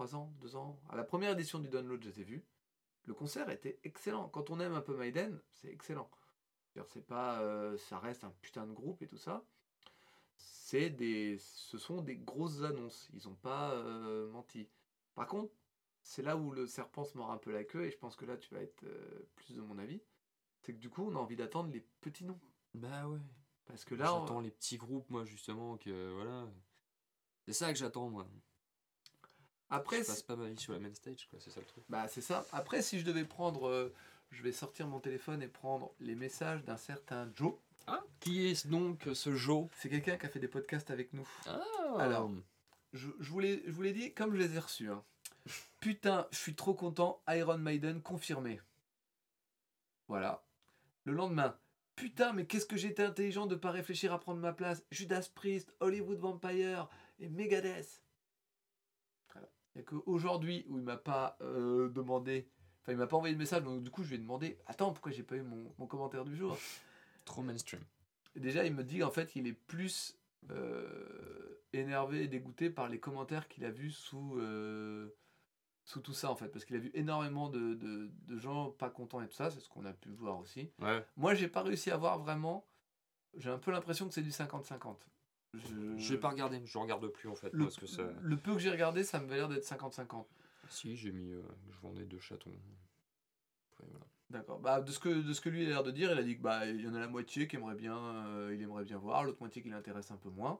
3 ans, 2 ans. À la première édition du Download, je les ai vus. Le concert était excellent. Quand on aime un peu Maiden, c'est excellent. C'est pas, euh, ça reste un putain de groupe et tout ça. C'est des, ce sont des grosses annonces. Ils ont pas euh, menti. Par contre, c'est là où le serpent se mord un peu la queue et je pense que là, tu vas être euh, plus de mon avis c'est que du coup on a envie d'attendre les petits noms. Bah ouais. Parce que là, on- J'attends les petits groupes, moi, justement, que voilà. C'est ça que j'attends, moi. Après, je passe pas ma vie sur la main stage, quoi, c'est ça le truc. bah c'est ça. Après, si je devais prendre, euh, je vais sortir mon téléphone et prendre les messages d'un certain Joe. Ah, qui est donc ce Joe? C'est quelqu'un qui a fait des podcasts avec nous. Ah Alors. Je, je vous l'ai je vous l'ai dit comme je les ai reçus. hein. Putain, je suis trop content. Iron Maiden confirmé. Voilà. Le lendemain. Putain, mais qu'est-ce que j'étais intelligent de pas réfléchir à prendre ma place. Judas Priest, Hollywood Vampire et Megadeth. Voilà. Il n'y a qu'aujourd'hui où il m'a pas euh, demandé. Enfin, il m'a pas envoyé de message, donc du coup, je lui ai demandé Attends, pourquoi j'ai pas eu mon, mon commentaire du jour? Trop mainstream. Et Déjà, il me dit en fait qu'il est plus euh, énervé et dégoûté par les commentaires qu'il a vus sous, euh, sous tout ça en fait. Parce qu'il a vu énormément de, de, de gens pas contents et tout ça, c'est ce qu'on a pu voir aussi. Ouais. Moi, j'ai pas réussi à voir vraiment. J'ai un peu l'impression que c'est du 50-50. Je... Vais pas regarder, je regarde plus en fait, le, parce que ça. le peu que j'ai regardé, ça me l'air d'être 50-50. Si, j'ai mis. euh, je vendais deux chatons. Après, voilà. D'accord. Bah, de, ce que, de ce que lui a l'air de dire, il a dit que bah, il y en a la moitié qui aimerait bien, euh, il aimerait bien voir, l'autre moitié qui l'intéresse un peu moins.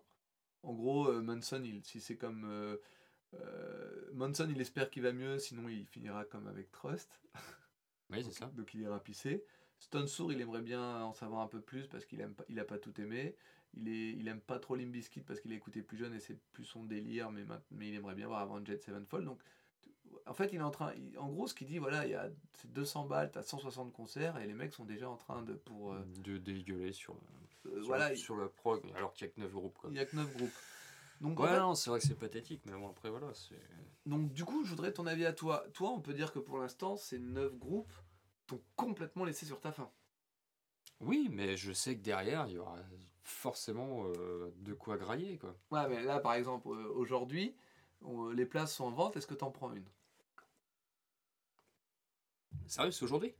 En gros, euh, Manson, il, si c'est comme euh, Manson, il espère qu'il va mieux, sinon il finira comme avec Trust. Oui, c'est ça. Donc il ira pisser. Stone Sour, il aimerait bien en savoir un peu plus parce qu'il aime pas, il a pas tout aimé. Il est, il aime pas trop Limp Bizkit parce qu'il a écouté plus jeune et c'est plus son délire, mais, il aimerait bien voir Avenged Sevenfold. Donc en fait, il est en train, il- en gros, ce qu'il dit, voilà, il y a c'est 200 balles, t'as 160 concerts et les mecs sont déjà en train de pour, euh, De dégueuler sur, euh, sur, voilà, le, sur le prog, alors qu'il y a que 9 groupes, quoi. il y a que 9 groupes. Donc, en Ouais, fait- non, c'est vrai que c'est pathétique, mais bon, après, voilà, c'est. donc du coup, je voudrais ton avis à toi. Toi, on peut dire que pour l'instant, ces 9 groupes t'ont complètement laissé sur ta faim. Oui, mais je sais que derrière, il y aura forcément euh, de quoi grailler, quoi. Ouais, mais là, par exemple, euh, aujourd'hui, on- les places sont en vente. Est-ce que t'en prends une? Sérieux, c'est aujourd'hui?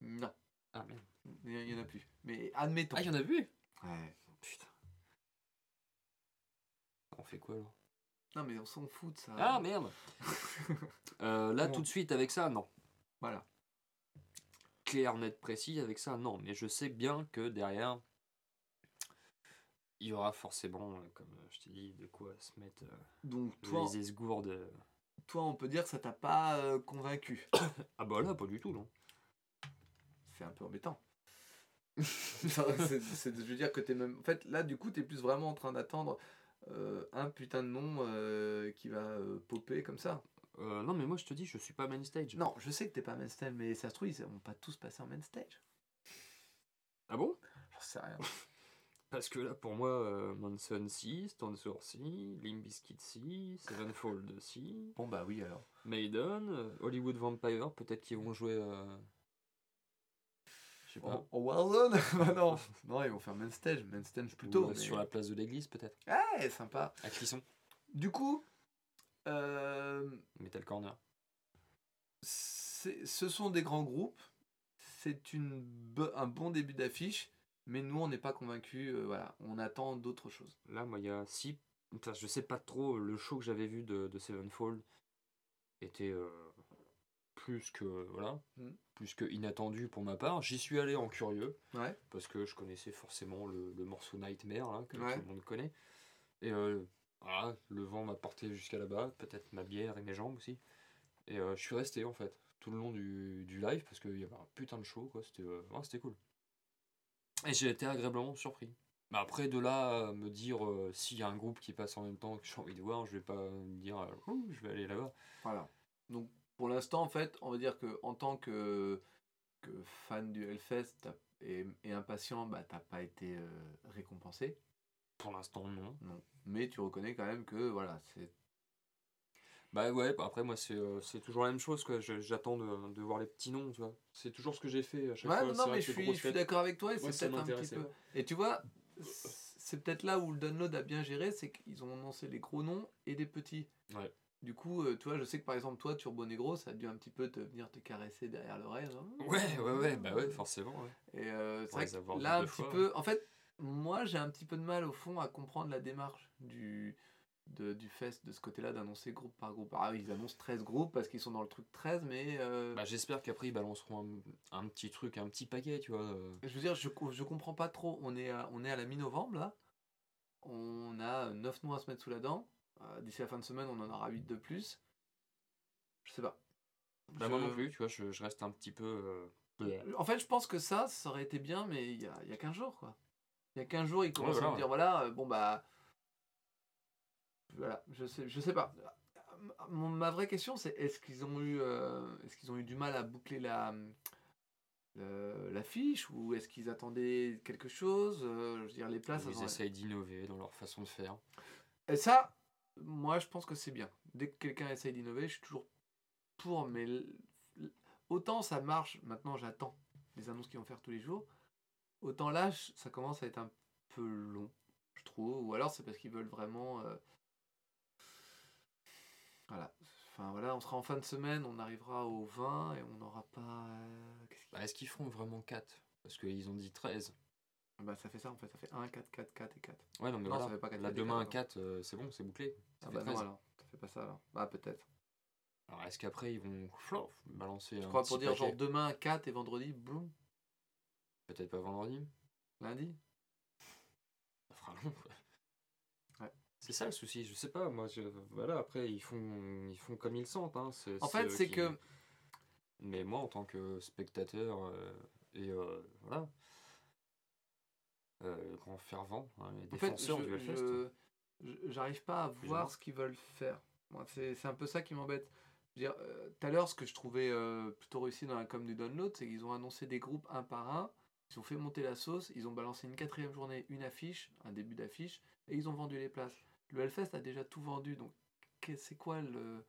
Non, Ah merde. il y en a plus. Mais admettons. Ah, il y en a vu? Ouais. Putain. On fait quoi, alors? Non, mais on s'en fout de ça. Ah, merde Euh, Là, Bon. tout de suite, avec ça, non. Voilà. Clair, net, précis, avec ça, non. Mais je sais bien que derrière, il y aura forcément, euh, comme euh, je t'ai dit, de quoi se mettre euh, Donc, toi, les esgourdes. toi, on peut dire que ça t'a pas euh, convaincu? Ah bah là, pas du tout, non. C'est un peu embêtant. C'est- veux dire que t'es même. En fait, là, du coup, t'es plus vraiment en train d'attendre euh, un putain de nom euh, qui va popper comme ça. Non, mais moi, je te dis, je suis pas main stage. Non, je sais que t'es pas main stage, mais ça se trouve, ils vont pas tous passer en main stage. Ah bon? J'en sais rien. Parce que là, pour moi, euh, Manson si, Stone Sour si, Limp Bizkit si, Sevenfold si, Bon, bah oui, alors. Maiden, euh, Hollywood Vampire, peut-être qu'ils vont jouer. euh, Je sais pas. En, Warzone Bah non. non, ils vont faire main stage. Main stage plutôt. Ou, mais- Sur la place de l'église, peut-être. Ouais, sympa. À Clisson. Du coup, Metal Corner. c'est- ce sont des grands groupes. C'est une un bon début d'affiche, mais nous, on n'est pas convaincus. euh, voilà, on attend d'autres choses. Là, moi, il y a si enfin, je sais pas trop, le show que j'avais vu de, de Sevenfold était euh, plus que voilà, Mm. plus que inattendu pour ma part. J'y suis allé en curieux Ouais. parce que je connaissais forcément le, le morceau Nightmare là, que Ouais. tout le monde connaît. Et euh, voilà, le vent m'a porté jusqu'à là-bas, peut-être ma bière et mes jambes aussi. Et euh, je suis resté en fait tout le long du, du live parce qu'il y avait un putain de show quoi. C'était euh, ouais, c'était cool. Et j'ai été agréablement surpris. Bah après de là me dire euh, s'il y a un groupe qui passe en même temps que j'ai envie de voir, je vais pas me dire euh, Ouh, je vais aller là-bas. Voilà. Donc pour l'instant, en fait, on va dire que en tant que, que fan du Hellfest et, et impatient, bah t'as pas été euh, récompensé. Pour l'instant non. Non. Mais tu reconnais quand même que voilà, c'est. Bah ouais, bah après moi c'est euh, c'est toujours la même chose quoi. Je- J'attends de, de voir les petits noms, tu vois. C'est toujours ce que j'ai fait à chaque Ouais, fois. non, c'est non, vrai mais que je les suis, grosses je suis fêtes- d'accord avec toi et Moi, c'est peut-être un petit m'intéressait peu. Et tu vois, c'est peut-être là où le download a bien géré, c'est qu'ils ont annoncé les gros noms et des petits. Ouais. Du coup, euh, tu vois, je sais que par exemple, toi, Turbo Negro, ça a dû un petit peu te venir te caresser derrière l'oreille. genre, Ouais, ouais, ouais, bah ouais, forcément. Ouais. Et euh, c'est Pour vrai les que là, un deux petit fois. peu. En fait, moi, j'ai un petit peu de mal au fond à comprendre la démarche du, de- du fest de ce côté-là, d'annoncer groupe par groupe. Ah oui, ils annoncent 13 groupes parce qu'ils sont dans le truc 13, mais. euh, Bah, J'espère qu'après ils balanceront un, un petit truc, un petit paquet, tu vois. euh. Je veux dire, je, je comprends pas trop. On est à, on est à la mi-novembre là. On a 9 mois à se mettre sous la dent. Euh, D'ici la fin de semaine, on en aura 8 de plus. Je sais pas. Bah, Je- moi non plus, tu vois, je, je reste un petit peu. euh. En fait, je pense que ça, ça aurait été bien, mais il y a, y a 15 jours quoi. Il y a 15 jours, ils commencent voilà, à me dire voilà, bon bah. Voilà, je sais, je sais pas. Ma vraie question, c'est est-ce qu'ils ont eu, euh, est-ce qu'ils ont eu du mal à boucler la, le- la fiche ou est-ce qu'ils attendaient quelque chose Euh, Je veux dire, les places. ils essayent d'innover dans leur façon de faire. Et ça, moi, je pense que c'est bien. Dès que quelqu'un essaye d'innover, je suis toujours pour, mais autant ça marche, maintenant j'attends les annonces qu'ils vont faire tous les jours, autant là, ça commence à être un peu long, je trouve, ou alors c'est parce qu'ils veulent vraiment... euh, Voilà. Enfin voilà, on sera en fin de semaine, on arrivera au 20 et on n'aura pas... euh, qu'est-ce Bah, Est-ce qu'ils feront vraiment 4 Parce qu'ils ont dit 13. qui- Bah ça fait ça en fait, ça fait 1, 4, 4, 4 et 4. Ouais, non, mais Non, ça voilà. fait pas 4, Là, 4 et demain, 4, 4, c'est bon, c'est bouclé. Ça Ah fait bah non 13. alors, ça fait pas ça alors. Bah peut-être. Alors, est-ce qu'après ils vont flof, balancer Je un crois petit pour dire genre demain 4 et vendredi, boum, Peut-être pas vendredi lundi. Ça fera long. quoi. C'est ça le souci, je sais pas, moi, je... voilà, après, ils font, ils font comme ils sentent. Hein. En fait, c'est qui- que Mais moi, en tant que spectateur, euh, et euh, voilà, euh, grand fervent, hein, En fait, défenseur je- du Hellfest. j'arrive pas à voir ce qu'ils veulent faire. Moi, c'est c'est un peu ça qui m'embête. Euh, Tout à l'heure, ce que je trouvais euh, plutôt réussi dans la com du download, c'est qu'ils ont annoncé des groupes un par un, ils ont fait monter la sauce, ils ont balancé une quatrième journée, une affiche, un début d'affiche, et ils ont vendu les places. Le Hellfest a déjà tout vendu, donc c'est quoi le,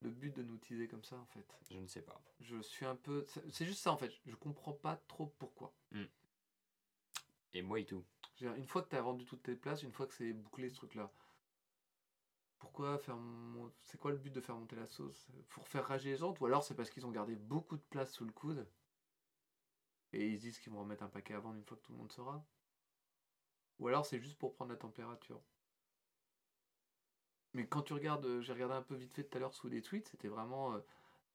le but de nous teaser comme ça, en fait? Je ne sais pas. Je suis un peu... C'est juste ça, en fait. Je comprends pas trop pourquoi. Et moi et tout. Une fois que tu as vendu toutes tes places, une fois que c'est bouclé ce truc-là, pourquoi faire mon... C'est quoi le but de faire monter la sauce? Pour faire rager les gens Ou alors c'est parce qu'ils ont gardé beaucoup de place sous le coude et ils se disent qu'ils vont remettre un paquet à vendre une fois que tout le monde sera Ou alors c'est juste pour prendre la température? Mais quand tu regardes, euh, j'ai regardé un peu vite fait tout à l'heure sous des tweets, c'était vraiment euh,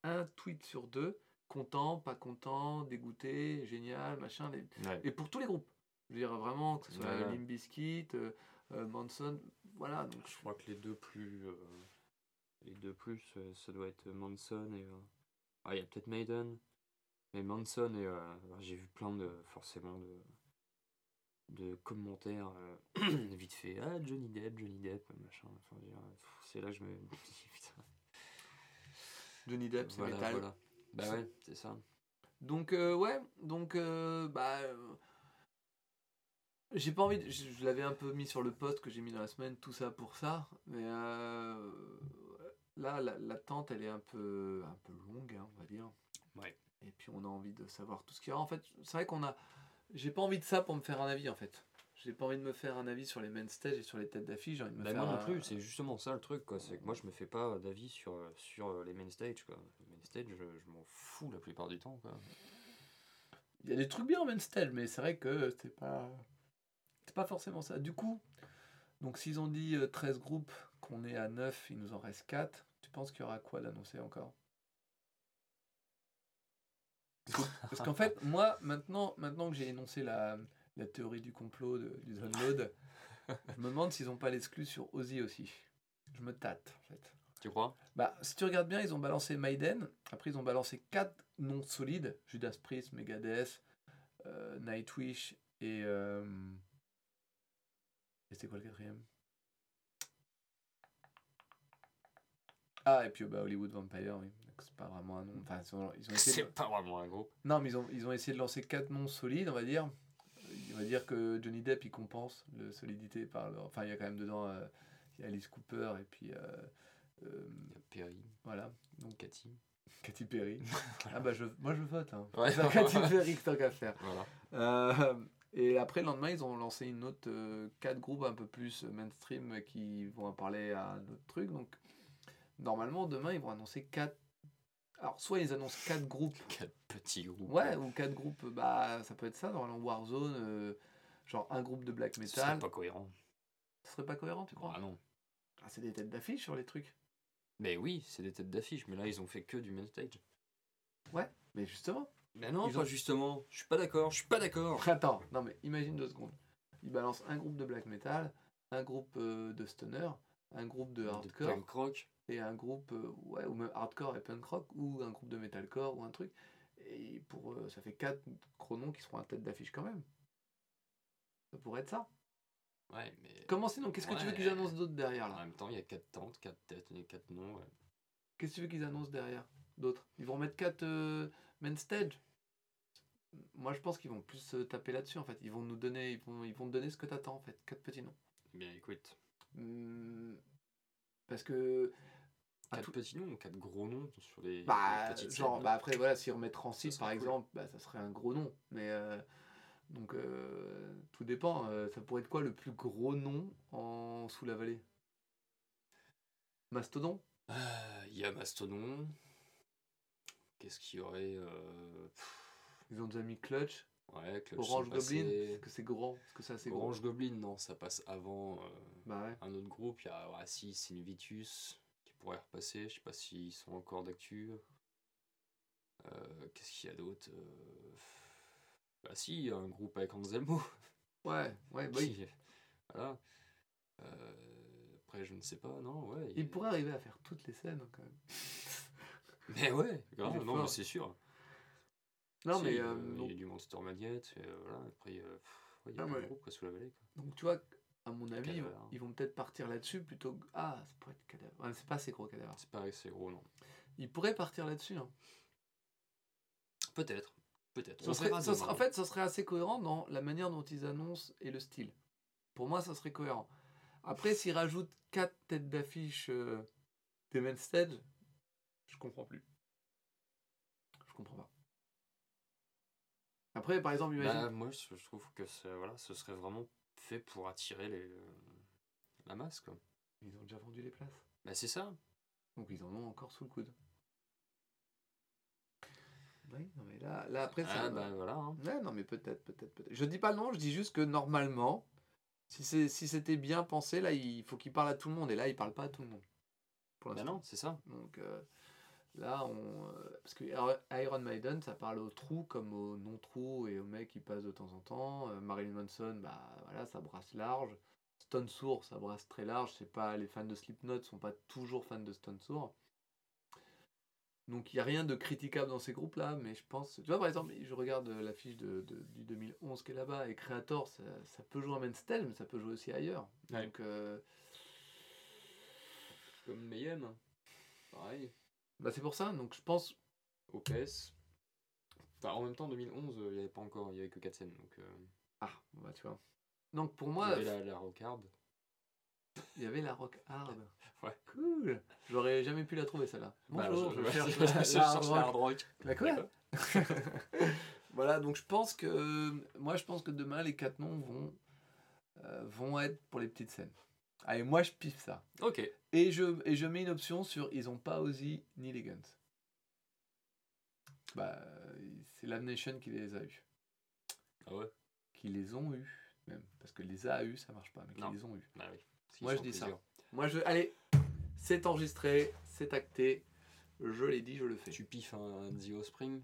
un tweet sur deux, content, pas content, dégoûté, génial, machin. les- Ouais. et pour tous les groupes. Je veux dire vraiment, que ce soit Ouais, Bizkit, euh, euh, Manson, voilà. Donc, Je crois que les deux plus. euh, les deux plus, euh, ça doit être Manson et. euh, Ah, il y a peut-être Maiden. Mais Manson et. euh, J'ai vu plein de. Forcément de. De commentaires euh, vite fait. Ah, Johnny Depp, Johnny Depp, machin. Enfin, c'est là que je me. Putain. Johnny Depp, c'est Voilà, métal. voilà. Bah ouais, c'est ça. Donc, euh, ouais, donc, euh, bah. j'ai pas envie. de- je je l'avais un peu mis sur le post que j'ai mis dans la semaine, tout ça pour ça. Mais là, la- l'attente, elle est un peu, un peu longue, hein, on va dire. Ouais. Et puis, on a envie de savoir tout ce qu'il y aura. En fait, c'est vrai qu'on a. J'ai pas envie de ça pour me faire un avis, en fait. J'ai pas envie de me faire un avis sur les main stage et sur les têtes d'affiche. J'ai envie de me Bah, faire moi non un- plus, c'est justement ça le truc, quoi. C'est que moi, je me fais pas d'avis sur, sur les main stage, quoi. Les main stage, je, je m'en fous la plupart du temps, quoi. Il y a des trucs bien en main stage, mais c'est vrai que c'est pas. C'est pas forcément ça. Du coup, Donc s'ils ont dit euh, 13 groupes, qu'on est à 9, il nous en reste 4, tu penses qu'il y aura quoi d'annoncer encore? Parce que- Parce qu'en fait, moi, maintenant, maintenant que j'ai énoncé la, la théorie du complot de- du download, je me demande s'ils n'ont pas l'exclu sur Ozzy aussi. Je me tâte, en fait. Tu crois? Bah, si tu regardes bien, ils ont balancé Maiden. Après, ils ont balancé quatre noms solides Judas Priest, Megadeth, euh, Nightwish et. euh, Et c'était quoi le quatrième? Ah, et puis bah, Hollywood Vampire, oui. C'est pas vraiment un nom. Enfin, ils ont, ils ont essayé C'est de... pas vraiment un groupe. Non, mais ils ont, ils ont essayé de lancer quatre noms solides, on va dire. On va dire que Johnny Depp, il compense le solidité par le... Enfin, il y a quand même dedans. euh, il y a Alice Cooper et puis. euh, euh, Il y a Perry, voilà. Donc, Cathy. Katy Perry. ah bah je, moi je vote. Hein. Ouais. C'est Katy Perry tant qu'à faire. Voilà. Euh, et après le lendemain ils ont lancé une autre quatre groupes un peu plus mainstream qui vont parler à un autre truc. Donc normalement demain ils vont annoncer quatre. Alors soit ils annoncent quatre groupes. Quatre petits groupes. Ouais ou quatre groupes. Bah ça peut être ça dans Warzone. euh, genre un groupe de black Ce serait metal. pas cohérent. Ce serait pas cohérent tu crois Ah non. Ah, C'est des têtes d'affiche sur les trucs. Mais oui, c'est des têtes d'affiche, mais là ils ont fait que du main stage. Mais justement. Mais non, Ils pas ont- justement. Je suis pas d'accord, je suis pas d'accord. Attends, non mais imagine deux secondes. Ils balancent un groupe de black metal, un groupe euh, de stoner, un groupe de De hardcore punk rock. Et un groupe euh, ouais ou même hardcore et punk rock ou un groupe de metalcore ou un truc. Et pour euh, ça fait quatre chronos qui seront à tête d'affiche quand même. Ça pourrait être ça. Ouais, mais. Comment sinon Qu'est-ce que tu veux qu'ils annoncent d'autre derrière En là même temps, il y a quatre tentes, quatre têtes et quatre noms. ouais. Qu'est-ce que tu veux qu'ils annoncent derrière d'autres Ils vont mettre quatre euh, main stage? Moi je pense qu'ils vont plus se taper là-dessus en fait. Ils vont nous donner, ils vont, ils vont te donner ce que t'attends en fait. Quatre petits noms. Bien écoute, Hmm, Parce que. À quatre tout- petits noms ou quatre gros noms sur les, Bah, les petites genre, bah après, voilà, si on met Transit Ça par serait cool. exemple, bah, ça serait un gros nom. Mais. euh, donc, euh, tout dépend. euh, ça pourrait être quoi le plus gros nom en sous la vallée? Mastodon? Il y a Mastodon. Qu'est-ce qu'il y aurait Ils ont déjà mis Clutch, Ouais, Clutch Orange Goblin. que c'est grand que ça c'est gros Orange Goblin, non, ça passe avant euh, Bah ouais. un autre groupe. Il y a ah, si, Repasser. Je sais pas s'ils sont encore d'actu. Euh, Qu'est-ce qu'il y a d'autre Bah si, il y a un groupe avec Anselmo. Ouais, ouais, bah, Voilà. Euh, après, je ne sais pas, non, ouais. il pourrait arriver à faire toutes les scènes quand même. Mais ouais, grave, non, c'est sûr. Non, mais. il y a du Monster Magnet, et, voilà. Après, pff, ouais, il y a Ah, ouais. groupes quoi, sous la vallée. Quoi. donc, tu vois, à mon avis, ils vont, Cadavre. ils vont peut-être partir là-dessus plutôt que. Ah, ça pourrait être cadavre. Ouais, c'est pas assez gros cadavre. C'est pas assez gros, non. Ils pourraient partir là-dessus. Hein. Peut-être. Peut-être. Ça serait- ça en fait, ça serait assez cohérent dans la manière dont ils annoncent et le style. Pour moi, ça serait cohérent. Après, s'ils rajoutent quatre têtes d'affiche euh, des main stage, je comprends plus. Je comprends pas. Après, par exemple, imagine. Bah, moi, je trouve que voilà, ce serait vraiment fait pour attirer les, euh, la masse, quoi. Ils ont déjà vendu les places. Bah, c'est ça. Donc, ils en ont encore sous le coude. Oui, non, mais là, là après, ça. Ah, bah, voilà. hein. Ouais, non, mais peut-être, peut-être, peut-être. Je dis pas nom, je dis juste que normalement, si c'est si c'était bien pensé, là, il faut qu'il parle à tout le monde. Et là, il parle pas à tout le monde. Pour Bah, non, c'est ça. Donc euh, là, on. euh, parce que Iron- Maiden, ça parle aux trous comme aux non-trous et aux mecs qui passent de temps en temps. Euh, Marilyn Manson, bah voilà, ça brasse large. Stone Sour, ça brasse très large. C'est pas les fans de Slipknot sont pas toujours fans de Stone Sour. Donc il n'y a rien de critiquable dans ces groupes-là, mais je pense... Tu vois, par exemple, je regarde l'affiche de, de- du 2011 qui est là-bas, et Creator, ça, ça peut jouer main stage, mais ça peut jouer aussi ailleurs. Ouais. Donc, euh, Comme Mayhem. Pareil. Bah, c'est pour ça, donc je pense... OPS. Enfin, en même temps, 2011, euh, il n'y avait pas encore, il y avait que 4 scènes. Donc, euh, Ah, bah tu vois. Donc pour il y moi, avait la, la rockard. il y avait la rock hard. Ouais. Cool J'aurais jamais pu la trouver celle-là. Bah, Bonjour, je, je, je- cherche je la, cherche la hard rock. La quoi Voilà, donc je pense que... Moi je pense que demain, les quatre noms vont, euh, vont être pour les petites scènes. Allez, moi je piffe ça. Ok. Et je, et je mets une option sur ils ont pas Ozzy ni les Guns. Bah, c'est Nation qui les a eus. Ah ouais? Qui les ont eus, même. Parce que les a eus, ça marche pas, mais qui les ont eus. Bah oui. Moi, je dis ça. Moi, je. Allez, c'est enregistré, c'est acté. Je l'ai dit, je le fais. Tu piffes un The Offspring?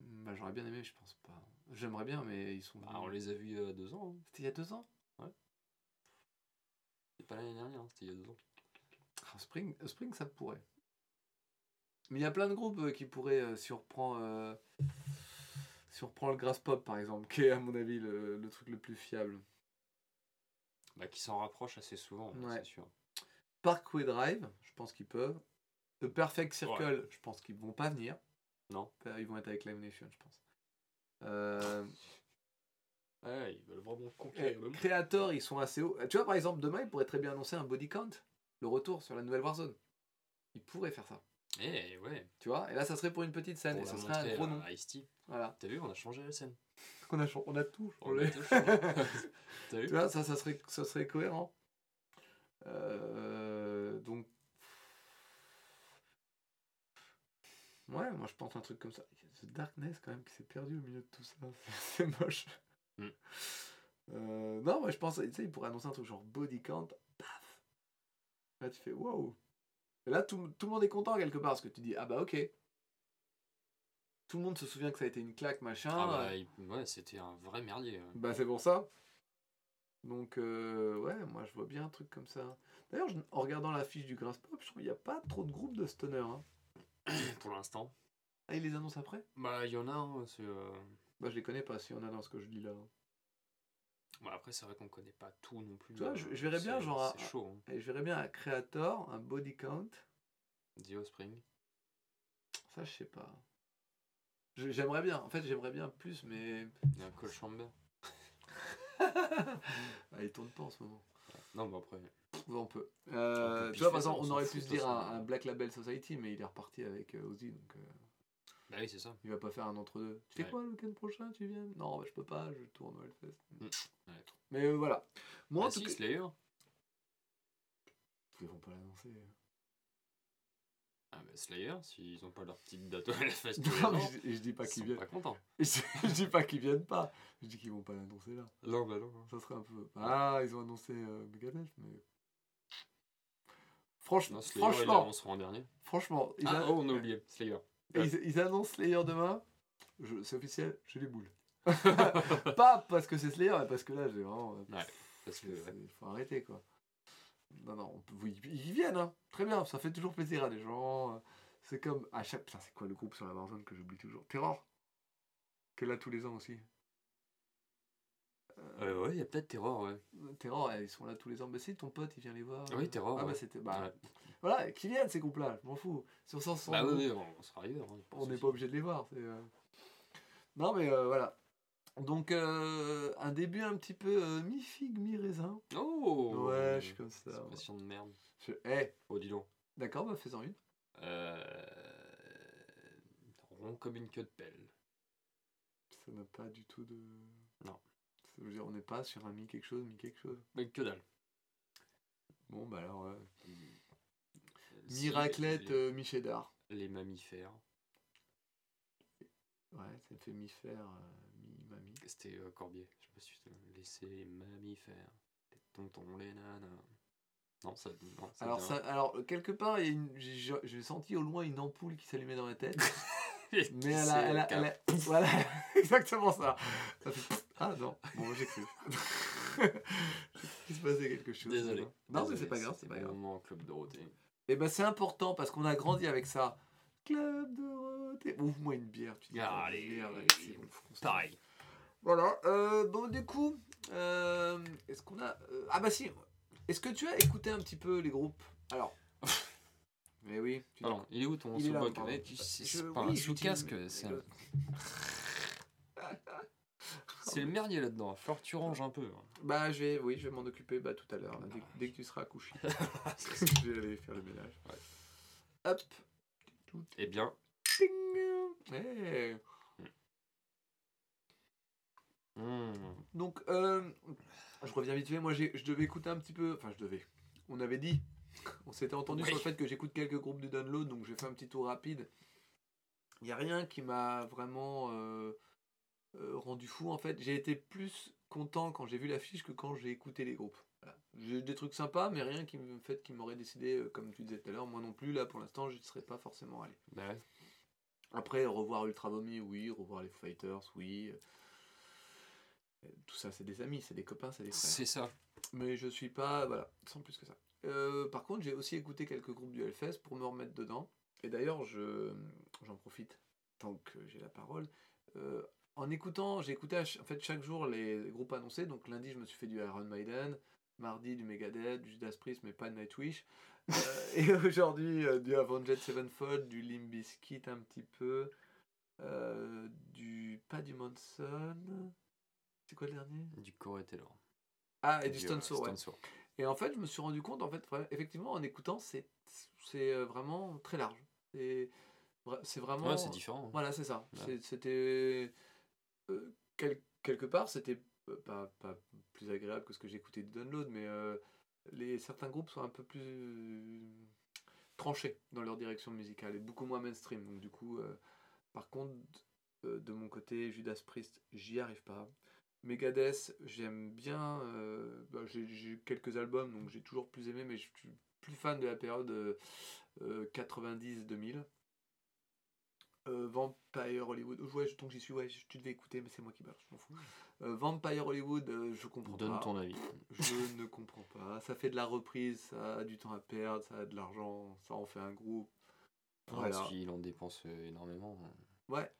Bah, j'aurais bien aimé, je pense pas. J'aimerais bien, mais ils sont. Bah, On les a vus il y a deux ans. hein. C'était il y a deux ans? C'est pas l'année dernière, hein, c'était il y a deux ans. Ah, Spring, Spring, ça pourrait. Mais il y a plein de groupes euh, qui pourraient, euh, reprend, euh, reprend le Grass Pop par exemple, qui est à mon avis le, le truc le plus fiable. Bah, qui s'en rapprochent assez souvent, Ouais. c'est sûr. Parkway Drive, je pense qu'ils peuvent. The Perfect Circle, je pense qu'ils vont pas venir. Non. Ils vont être avec Live Nation, je pense. Euh, Ouais, ils veulent vraiment eh, conquérir le monde. Creator, ils sont assez hauts. Tu vois, par exemple, demain, ils pourraient très bien annoncer un body count, le retour sur la nouvelle Warzone. Ils pourraient faire ça. Eh ouais, Tu vois, et là, ça serait pour une petite scène, et ça serait un gros nom. Ice-T. Voilà. T'as vu, on a changé la scène. On a, ch- on a tout On a changé. tout changé. T'as Tu vu vois, ça, ça serait, ça serait cohérent. Euh, donc. Ouais, moi je pense un truc comme ça. The Darkness quand même qui s'est perdu au milieu de tout ça. C'est moche. Mm. Euh, non, moi je pense, tu sais, il pourrait annoncer un truc genre body count. Paf Là tu fais wow. Et là tout, tout le monde est content quelque part parce que tu dis ah bah ok. Tout le monde se souvient que ça a été une claque machin. Ah bah, il- ouais, c'était un vrai merdier. Bah c'est pour ça. Donc euh, ouais, moi je vois bien un truc comme ça. D'ailleurs, en regardant la fiche du Grass Pop, je trouve qu'il n'y a pas trop de groupes de stoner. Hein. Pour l'instant. Ah, ils les annoncent après? Bah, il y en a, hein, c'est. euh, Bah je les connais pas, s'il y en a dans ce que je lis là. Bon, après, c'est vrai qu'on connaît pas tout non plus. Tu vois, euh, je- je verrais bien, genre, C'est chaud. hein. Je verrais bien un Creator, un Body Count. The Offspring. Ça, je sais pas. J'aimerais bien, en fait j'aimerais bien plus, mais... Il y a un Cole Chamber. ah, il tourne pas en ce moment. Non, mais après. On peut. Euh, On peut tu vois, par exemple, on on aurait pu se dire un, un Black Label Society, mais il est reparti avec euh, Ozzy, donc euh, Bah oui, c'est ça. il va pas faire un entre-deux. Tu fais Ouais. quoi le week-end prochain Tu viens? Non, bah, je peux pas, je tourne au Hellfest. Mm. Ouais. Mais euh, voilà. Moi, en Ah tout si, cas- Slayer. Ils vont pas l'annoncer. Ah, bah Slayer, s'ils ont pas leur petite date au Hellfest Non, mais je, je dis pas ils qu'ils viennent. pas contents. Je, je dis pas qu'ils viennent pas. Je dis qu'ils vont pas l'annoncer là. Non, bah non. Ça serait un peu. Ah, ils ont annoncé euh, Megadeth, mais. Franchement, Non, Slayer, franchement, l'annonceront en dernier. franchement, Ah, a- oh, on a oublié. Slayer. Ils, ils annoncent Slayer demain. C'est officiel, j'ai les boules. pas parce que c'est Slayer, mais parce que là, j'ai vraiment. euh, Ouais, Parce que, Il faut arrêter quoi. Non, non, on peut- ils viennent, hein. très bien, ça fait toujours plaisir à des gens. C'est comme à chaque. Putain, c'est quoi le groupe sur la Warzone que j'oublie toujours? Terror Qu'elle a tous les ans aussi. Euh, ouais, il y a peut-être Terror, ouais. Terror, eh, ils sont là tous les ans. Bah si, ton pote, il vient les voir. Ah oui, Terror, Ah bah c'était. Bah, Ouais. Voilà, qui viennent ces groupes-là, je m'en fous. Si on s'en sort, Bah oui, on, on sera ailleurs. hein, on n'est pas obligé de les voir. euh. Non, mais euh, voilà. Donc, euh, un début un petit peu euh, mi-figue, mi-raisin. Oh ouais, je suis comme ça. Passion de merde. Je... Eh, Oh, dis donc. d'accord, bah fais-en une. Euh... Rond comme une queue de pelle. Ça n'a pas du tout de. Dire, on n'est pas sur un mi quelque chose, mi quelque chose. Mais que dalle. Bon, bah alors, euh, Si, mi-raclette, euh, mi-cheddar. les mammifères. Ouais, ça me fait mi-faire, euh, mi-mamie. C'était euh, Corbier. Je sais pas si tu te laisser les mammifères. Les tontons, les nanas. Non, ça. Non, ça Alors, ça, alors, quelque part, j'ai senti au loin une ampoule qui s'allumait dans la tête. Mais elle a, elle a, elle a- voilà, exactement ça. Ça fait ah non, bon j'ai cru. Qu'il se passait quelque chose. Désolé. Non, mais c'est pas grave, c'est pas grave. moment en Club Dorothée. Et ben c'est important parce qu'on a grandi avec ça. Club Dorothée. Ouvre-moi une bière, tu dis. Ah, allez, bière, bon, se- Pareil. Voilà. Euh, bon du coup, euh, est-ce qu'on a euh, ah bah si. Est-ce que tu as écouté un petit peu les groupes? Alors. Mais oui. Tu Pardon, il est où ton tu- C'est pas un sous-casque, c'est un- le- c'est le merdier là-dedans. Que tu ranges un peu. hein. Bah je vais, oui, je vais m'en occuper bah, tout à l'heure, dès, dès que tu seras couché. je vais aller faire le ménage. Ouais. Hop. Eh bien. Eh. hmm, Donc, euh, je reviens vite fait. Moi, je devais écouter un petit peu. Enfin, je devais. On avait dit. On s'était entendu Oui. sur le fait que j'écoute quelques groupes de download, donc j'ai fait un petit tour rapide. Il n'y a rien qui m'a vraiment euh, euh, rendu fou. En fait, j'ai été plus content quand j'ai vu l'affiche que quand j'ai écouté les groupes. Voilà. J'ai des trucs sympas, mais rien qui me fait qui m'aurait décidé, euh, comme tu disais tout à l'heure, moi non plus, là pour l'instant, je ne serais pas forcément allé. Bah ouais. Après, revoir Ultra Vomi, oui, revoir les Fighters, oui. Tout ça, c'est des amis, c'est des copains, c'est des frères. C'est ça. Mais je suis pas, voilà, sans plus que ça. Euh, par contre, j'ai aussi écouté quelques groupes du Hellfest pour me remettre dedans. Et d'ailleurs, je, j'en profite tant que j'ai la parole. Euh, en écoutant, j'ai écouté en fait chaque jour les groupes annoncés. Donc lundi, je me suis fait du Iron Maiden, mardi du Megadeth, du Judas Priest, mais pas de Nightwish. Euh, et aujourd'hui, du Avenged Sevenfold, du Limp Bizkit un petit peu, du pas du Monson. C'est quoi le dernier? Du Corey Taylor. Ah, et du Stone Sour, ouais. Et en fait, je me suis rendu compte, en fait, effectivement, en écoutant, c'est c'est euh, vraiment très large. C'est vra- c'est vraiment. Ouais, c'est différent. Voilà, c'est ça. Ouais. C'était. euh, quel- quelque part, c'était pas, pas plus agréable que ce que j'écoutais de Download, mais euh, les, certains groupes sont un peu plus euh, tranchés dans leur direction musicale et beaucoup moins mainstream. Donc, du coup, par contre, de mon côté, Judas Priest, j'y arrive pas. Megadeth, j'aime bien. euh, bah, j'ai quelques albums, donc j'ai toujours plus aimé, mais je suis plus fan de la période euh, euh, 90-2000. Euh, Vampire Hollywood, ouais, donc j'y suis, ouais, tu devais écouter, mais c'est moi qui parle, je m'en fous. Euh, Vampire Hollywood, euh, je comprends Donne pas. ton avis. Je ne comprends pas. Ça fait de la reprise, ça a du temps à perdre, ça a de l'argent, ça en fait un groupe. Voilà. Parce qu'il en dépense euh, énormément. Ouais,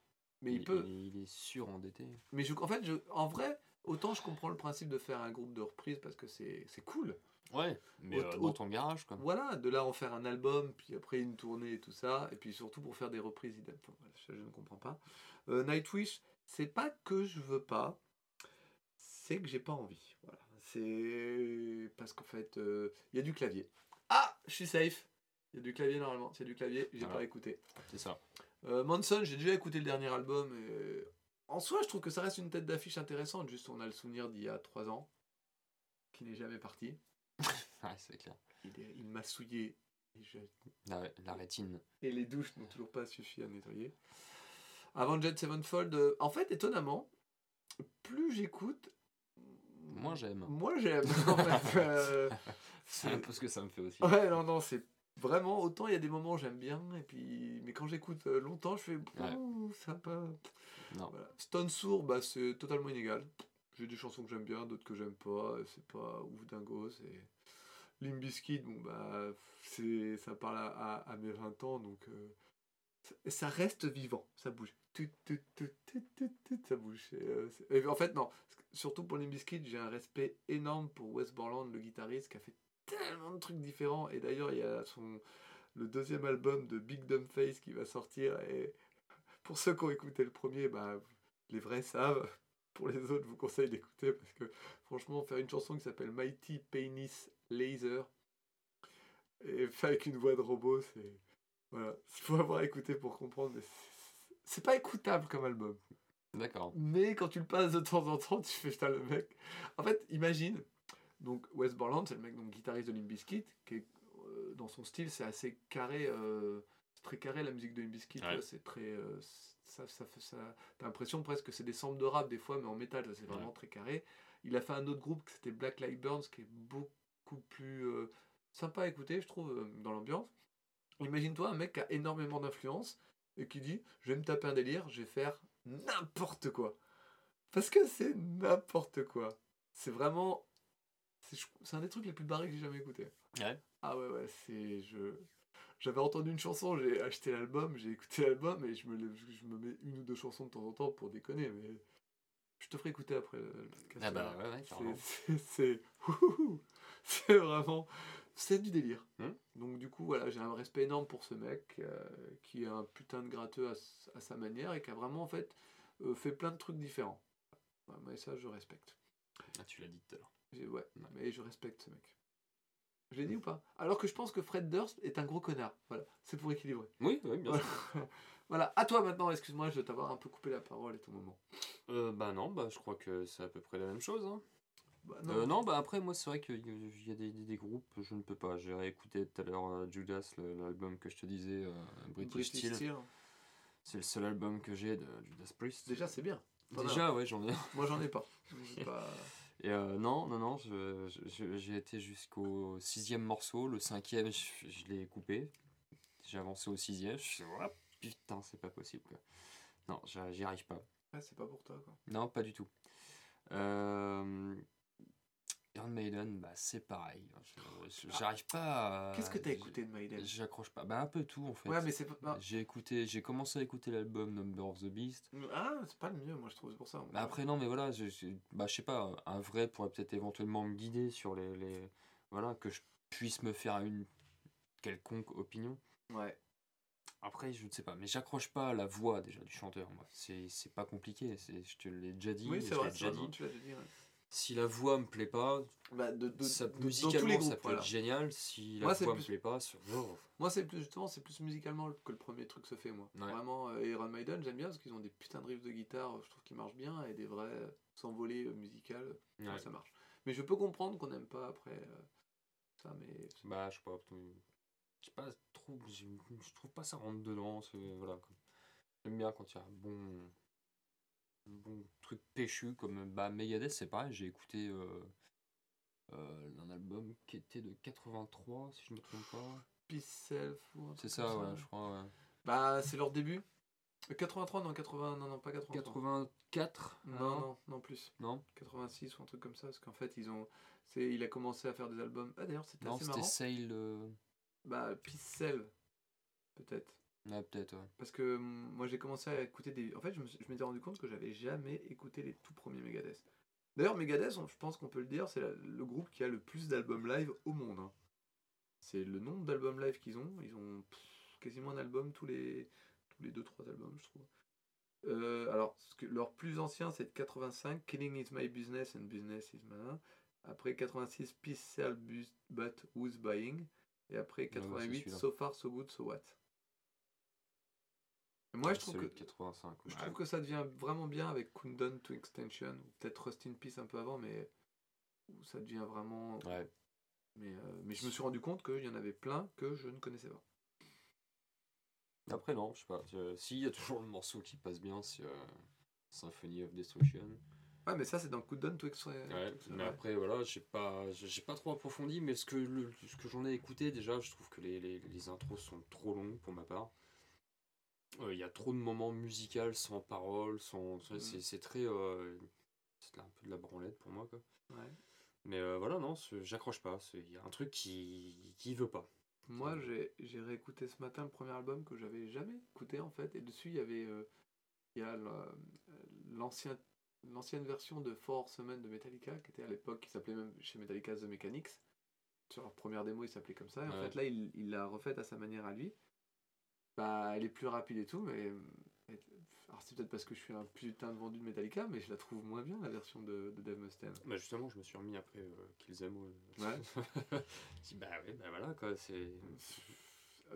mais il, peut. Il, est surendetté. Mais je, en fait, je, en vrai, autant je comprends le principe de faire un groupe de reprise parce que c'est c'est cool. Ouais, mais euh, au- dans ton garage, quoi. Voilà, de là en faire un album, puis après une tournée et tout ça, et puis surtout pour faire des reprises idem. Enfin, voilà, je ne comprends pas. Euh, Nightwish, c'est pas que je veux pas, c'est que j'ai pas envie. Voilà. C'est parce qu'en fait, euh, il y a du clavier. Ah, je suis safe. Il y a du clavier normalement. A du clavier, j'ai Voilà. pas écouté. C'est ça. Euh, Manson, j'ai déjà écouté le dernier album. Et... En soi, je trouve que ça reste une tête d'affiche intéressante. Juste, on a le souvenir d'il y a trois ans, qui n'est jamais parti. Ouais, c'est clair. Il, est- il m'a souillé. Et, je- La, la rétine. et les douches n'ont toujours pas suffi à nettoyer. Avenged Sevenfold, euh, en fait, étonnamment, plus j'écoute, Moi, j'aime. Moi, j'aime. en fait, euh, C'est un peu ce que ça me fait aussi. Ouais, non, non, c'est vraiment autant il y a des moments où j'aime bien, et puis mais quand j'écoute euh, longtemps, je fais Ouais. Ouh, sympa. Non. Voilà. Stone Sour, bah, c'est totalement inégal. J'ai des chansons que j'aime bien, d'autres que j'aime pas, c'est pas ouf dingo. C'est Limp Bizkit, bon bah c'est ça parle à, à- à mes 20 ans, donc euh, ça- ça reste vivant, ça bouge. Tout, tout, tout, ça bouge. Et, euh, et en fait, non, surtout pour Limp Bizkit, j'ai un respect énorme pour Wes Borland, le guitariste, qui a fait tellement de trucs différents. Et d'ailleurs, il y a son, le deuxième album de Big Dumb Face qui va sortir. Et pour ceux qui ont écouté le premier, bah, les vrais savent. Pour les autres, je vous conseille d'écouter parce que franchement, faire une chanson qui s'appelle Mighty Penis Laser et fait avec une voix de robot, c'est. Voilà, il faut avoir écouté pour comprendre, mais c'est- pas écoutable comme album. D'accord. Mais quand tu le passes de temps en temps, tu fais putain le mec. En fait, imagine. Donc Wes Borland, c'est le mec donc guitariste de Limp Bizkit, qui est, euh, dans son style, c'est assez carré. euh, c'est très carré la musique de. Ouais. là, C'est très. euh, ça, ça ça. T'as l'impression presque que c'est des samples de rap des fois, mais en métal. C'est vraiment très carré. Il a fait un autre groupe c'était Black Light Burns, qui est beaucoup plus euh, sympa à écouter, je trouve, euh, dans l'ambiance. Imagine-toi un mec qui a énormément d'influence et qui dit Je vais me taper un délire, je vais faire n'importe quoi. Parce que c'est n'importe quoi. C'est vraiment. C'est un des trucs les plus barrés que j'ai jamais écouté. Ouais. Ah ouais, ouais, c'est. Je... J'avais entendu une chanson, j'ai acheté l'album, j'ai écouté l'album et je me, je me mets une ou deux chansons de temps en temps pour déconner, mais je te ferai écouter après le podcast. Ah bah ouais, ouais, C'est- c'est vraiment c'est du délire Hmm. donc du coup voilà j'ai un respect énorme pour ce mec euh, qui est un putain de gratteux à sa manière et qui a vraiment en fait euh, fait plein de trucs différents Ouais, mais ça je respecte Ah, tu l'as dit tout à l'heure. J'ai- ouais mais je respecte ce mec je l'ai dit ou pas? Alors que je pense que Fred Durst est un gros connard voilà c'est pour équilibrer Oui, oui, bien Voilà. sûr. voilà à toi maintenant excuse-moi je vais t'avoir un peu coupé la parole et tout moment Euh, bah non, bah je crois que c'est à peu près la même chose. Hein. Bah, Euh, non, bah après, moi, c'est vrai qu'il y a- il y a des, des- des groupes, je ne peux pas. J'ai réécouté tout à l'heure euh, Judas, l'album que je te disais, euh, British, British Steel. Steel. C'est le seul album que j'ai de Judas Priest. déjà c'est bien Déjà, ouais, j'en ai. Moi j'en ai pas- Et euh, non, non, non, j'ai été jusqu'au sixième morceau. Le cinquième, je, je l'ai coupé. J'ai avancé au sixième. Je suis oh, putain, c'est pas possible. Quoi. Non, j'y arrive pas. C'est pas pour toi, quoi. Non, pas du tout. Euh, Iron Maiden, bah, c'est pareil. Je- je- J'arrive pas à... Qu'est-ce que t'as écouté de Maiden? J'accroche pas. Bah, un peu tout en fait. Ouais, mais c'est pas. J'ai écouté, j'ai commencé à écouter l'album Number of the Beast. Ah, c'est pas le mieux, moi je trouve, c'est pour ça. Bah après non mais voilà, je, je- bah, je sais pas, un vrai pourrait peut-être éventuellement me guider sur les, les voilà que je puisse me faire une quelconque opinion. Ouais. Après je ne sais pas, mais j'accroche pas à la voix déjà du chanteur moi. C'est pas compliqué, je te l'ai déjà dit, Oui, c'est vrai, déjà dit. tu l'as déjà dit. ouais. Si la voix me plaît pas, Bah, de, de- ça, de- musicalement ça peut voilà. être génial. Si la Moi, voix plus- me plaît pas, sur... oh, Moi, c'est plus justement, c'est plus musicalement que le premier truc se fait, moi. Ouais. Vraiment, euh, Iron Maiden, j'aime bien parce qu'ils ont des putains de riffs de guitare, je trouve qu'ils marchent bien, et des vrais euh, s'envolées euh, musicales, ouais. ouais, ça marche. Mais je peux comprendre qu'on n'aime pas après euh, ça, mais. Bah, je sais pas. Je sais pas trop. Je, je trouve pas ça rentre dedans. Voilà. J'aime bien quand il y a un bon. Un bon truc péchu comme bah, Megadeth, c'est pareil. J'ai écouté euh, euh, un album qui était de 83, si je me trompe pas. Peace Self C'est ça, ouais, je crois. ouais. Bah, c'est leur début. Euh, 83, non, 80, non, non, pas 83. 84 Non, non, non, plus. Non, 86 ou un truc comme ça, parce qu'en fait, ils ont. C'est, il a commencé à faire des albums. Ah, d'ailleurs, c'était non assez c'était marrant. Sail. euh, Bah, Peace peut-être. Ouais, peut-être, ouais. Parce que hum, moi j'ai commencé à écouter des. En fait, je me suis- je m'étais rendu compte que j'avais jamais écouté les tout premiers Megadeth. D'ailleurs, Megadeth, on- je pense qu'on peut le dire, c'est le groupe qui a le plus d'albums live au monde. hein. C'est le nombre d'albums live qu'ils ont. Ils ont pff, quasiment un album tous les tous les 2-3 albums, je trouve. Euh, alors, ce que- leur plus ancien, c'est de 85, Killing is my business and business is mine. Après 86, Peace Sell Bu- but who's buying. Et après Ouais, ouais, c'est 88, celui-là. So far, so good, so what. Moi, je trouve que de 85. je ouais. trouve que ça devient vraiment bien avec Kundun to Extension, ou peut-être Rust in Peace un peu avant, mais où ça devient vraiment. Ouais. Mais, euh, mais je me suis rendu compte qu'il y en avait plein que je ne connaissais pas. Après, non, je sais pas. Je- Si, il y a toujours le morceau qui passe bien, c'est euh, Symphony of Destruction. Ouais, mais ça, c'est dans Kundun to Extension. Ouais, mais après, voilà, j'ai pas, j'ai pas trop approfondi, mais ce que, le- ce que j'en ai écouté, déjà, je trouve que les, les, les intros sont trop longues pour ma part. Euh, Il y a trop de moments musicaux sans paroles, sans, vois, c'est- c'est très. euh, c'est un peu de la branlette pour moi, quoi. Ouais. Mais euh, voilà, non, j'accroche pas. Il y a un truc qui, qui veut pas. Moi, j'ai j'ai réécouté ce matin le premier album que j'avais jamais écouté en fait, et dessus il y avait euh, il y a l'ancien l'ancienne version de Four Semaines de Metallica qui était à l'époque qui s'appelait même chez Metallica The Mechanics. Sur leur première démo, il s'appelait comme ça. Et en fait, là, il il l'a refaite à sa manière à lui. Bah, elle est plus rapide et tout, mais alors c'est peut-être parce que je suis un putain de vendu de Metallica, mais je la trouve moins bien la version de, de Dave Mustaine. Bah justement, je me suis remis après euh, Kills All. Ouais. bah ouais, bah voilà, quoi, c'est.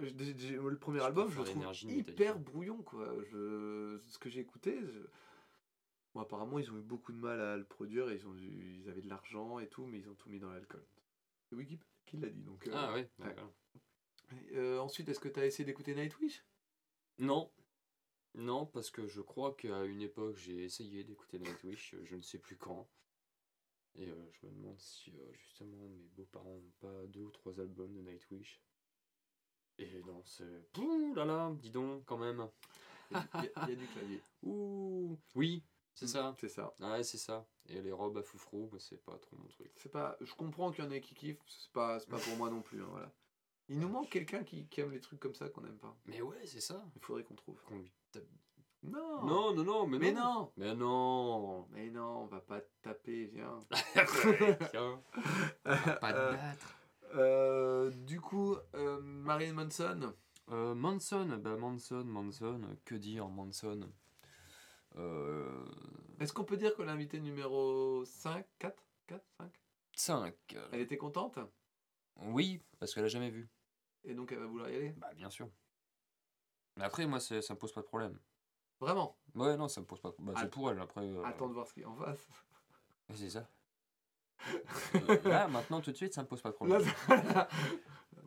Euh, le premier Je album, je le trouve hyper brouillon, quoi. Je, ce que j'ai écouté, je- bon, apparemment, ils ont eu beaucoup de mal à le produire, et ils, ont ils avaient de l'argent et tout, mais ils ont tout mis dans l'alcool. C'est Wikipédia qui l'a dit, donc... euh, Ah ouais, ouais. Euh, ensuite, est-ce que tu as essayé d'écouter Nightwish? Non. Non, parce que je crois qu'à une époque, j'ai essayé d'écouter Nightwish, euh, je ne sais plus quand. Et euh, je me demande si euh, justement mes beaux-parents n'ont pas deux ou trois albums de Nightwish. Et non, c'est. Pouh là là, dis donc, quand même. Il y, a- y y du clavier. Ouh Oui, c'est ça. C'est ça. Ouais, c'est ça. Et les robes à foufrou, bah, c'est pas trop mon truc. C'est pas... Je comprends qu'il y en ait qui kiffent, c'est pas, pas pour moi non plus, hein, voilà. Il nous manque quelqu'un qui, qui aime les trucs comme ça qu'on n'aime pas. Mais ouais, c'est ça. Il faudrait qu'on trouve. Qu'on lui tape. Non Non, non, non, mais, Mais non. non Mais non Mais non, on va pas te taper, viens. Tiens, Pas de Euh, battre. Euh, du coup, euh, Marilyn Manson, Euh, Manson, bah Manson, Manson, que dire Manson euh, est-ce qu'on peut dire que l'invité numéro 5, 4, 4, 5, 5. elle était contente? Oui, parce qu'elle a jamais vu. et donc elle va vouloir y aller? Bah bien sûr. Mais après, moi, ça me pose pas de problème. Vraiment? Ouais, non, ça me pose pas de Bah, Ah. c'est pour elle, après. euh, Attends de voir ce qu'il y a en face. C'est ça. Là, maintenant, tout de suite, ça me pose pas de problème. Là,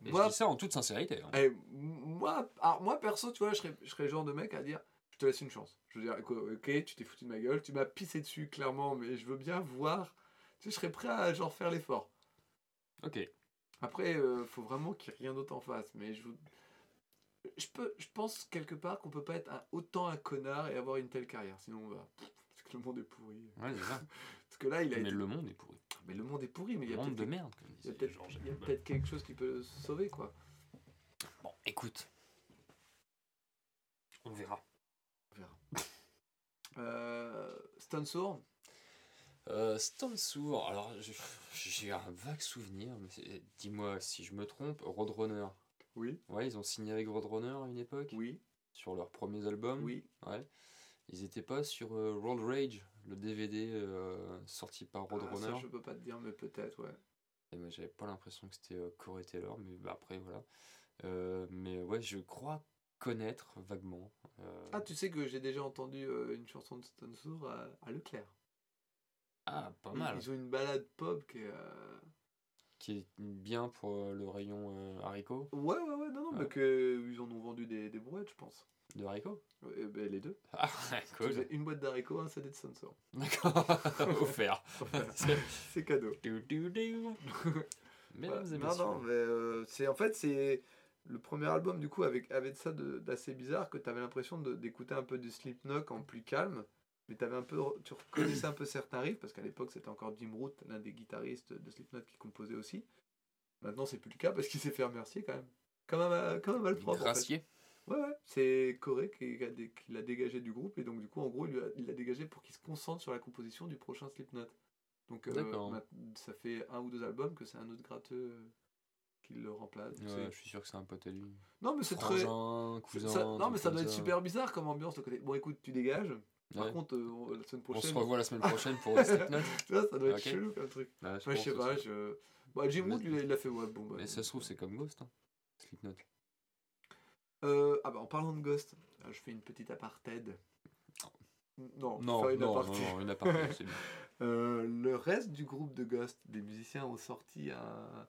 Et moi, je dis ça en toute sincérité. hein. eh, moi, alors moi, perso, tu vois, je serais, je serais le genre de mec à dire je te laisse une chance. Je veux dire, ok, tu t'es foutu de ma gueule, tu m'as pissé dessus, clairement, mais je veux bien voir. Tu je serais prêt à genre faire l'effort. Ok. Après, euh, faut vraiment qu'il n'y ait rien d'autre en face. Mais je, vous- je, peux, je pense quelque part qu'on peut pas être un- autant un connard et avoir une telle carrière. Sinon, on va. Parce que le monde est pourri. Ouais, c'est ça. Parce que là, il a Mais été- le monde est pourri. Mais le monde est pourri, mais il y Le a monde de peut-être merde, comme il y a peut-être quelque chose qui peut se sauver, quoi. Bon, écoute. On verra. Euh, Stone Sour, Euh, Stansour, alors j'ai un vague souvenir, mais dis-moi si je me trompe, Roadrunner. oui. Ouais, ils ont signé avec Roadrunner à une époque Oui, sur leurs premiers albums. oui. Ouais. Ils étaient pas sur euh, Road Rage, le DVD euh, sorti par Ah, Roadrunner. ça, je peux pas te dire, mais peut-être, ouais. Et moi, j'avais pas l'impression que c'était euh, Corey Taylor, mais bah, après, voilà. Euh, mais ouais, je crois connaître vaguement. euh, Ah, tu sais que j'ai déjà entendu une chanson de Stone Sour à, à Leclerc. Ah, pas mal. Ils ont une balade pop qui est. euh, Qui est bien pour euh, le rayon euh, haricots. Ouais, ouais, ouais, non, non, Ouais. mais que, ils en ont vendu des, des brouettes, je pense. De haricots Ouais, ben, les deux. Ah, cool. Une boîte d'haricots, un CD de Stone Sour. D'accord. Offert. C'est cadeau. Du, du, du. Mesdames et non, messieurs. non, mais euh, c'est en fait c'est le premier album du coup avec avec ça d'assez bizarre que tu avais l'impression d'écouter un peu du Slipknot en plus calme, mais t'avais un peu tu reconnaissais un peu certains riffs parce qu'à l'époque c'était encore Jim Root, l'un des guitaristes de Slipknot qui composait aussi. Maintenant c'est plus le cas parce qu'il s'est fait remercier quand même. Comme un, comme un malpropre. en fait. Gracier. Ouais, ouais. C'est Corey qui, l'a dégagé du groupe et donc du coup en gros il l'a- dégagé pour qu'il se concentre sur la composition du prochain Slipknot. Donc euh, ça fait un ou deux albums que c'est un autre gratteux euh, qui le remplace. Ouais, je suis sûr que c'est un pote à lui. Non mais c'est très... Cousin. ça- non mais ça doit être super bizarre comme ambiance côté. Bon écoute tu dégages. Par Ouais. contre euh, on- la semaine On se prochaine. revoit la semaine prochaine pour Slipknot. ça, ça doit être Ok. chelou comme truc. Ouais, Enfin, je sais pas. Je... Bah, Jim Root lui, il a fait ouais bon bah. Mais ça se trouve, c'est comme Ghost. Hein. Slipknot. Euh, ah bah en parlant de Ghost, euh, je fais une petite apartheid. Non, Non, une non, non, aparté. non, une aparté, c'est bien. Euh, le reste du groupe de Ghost, des musiciens ont sorti un.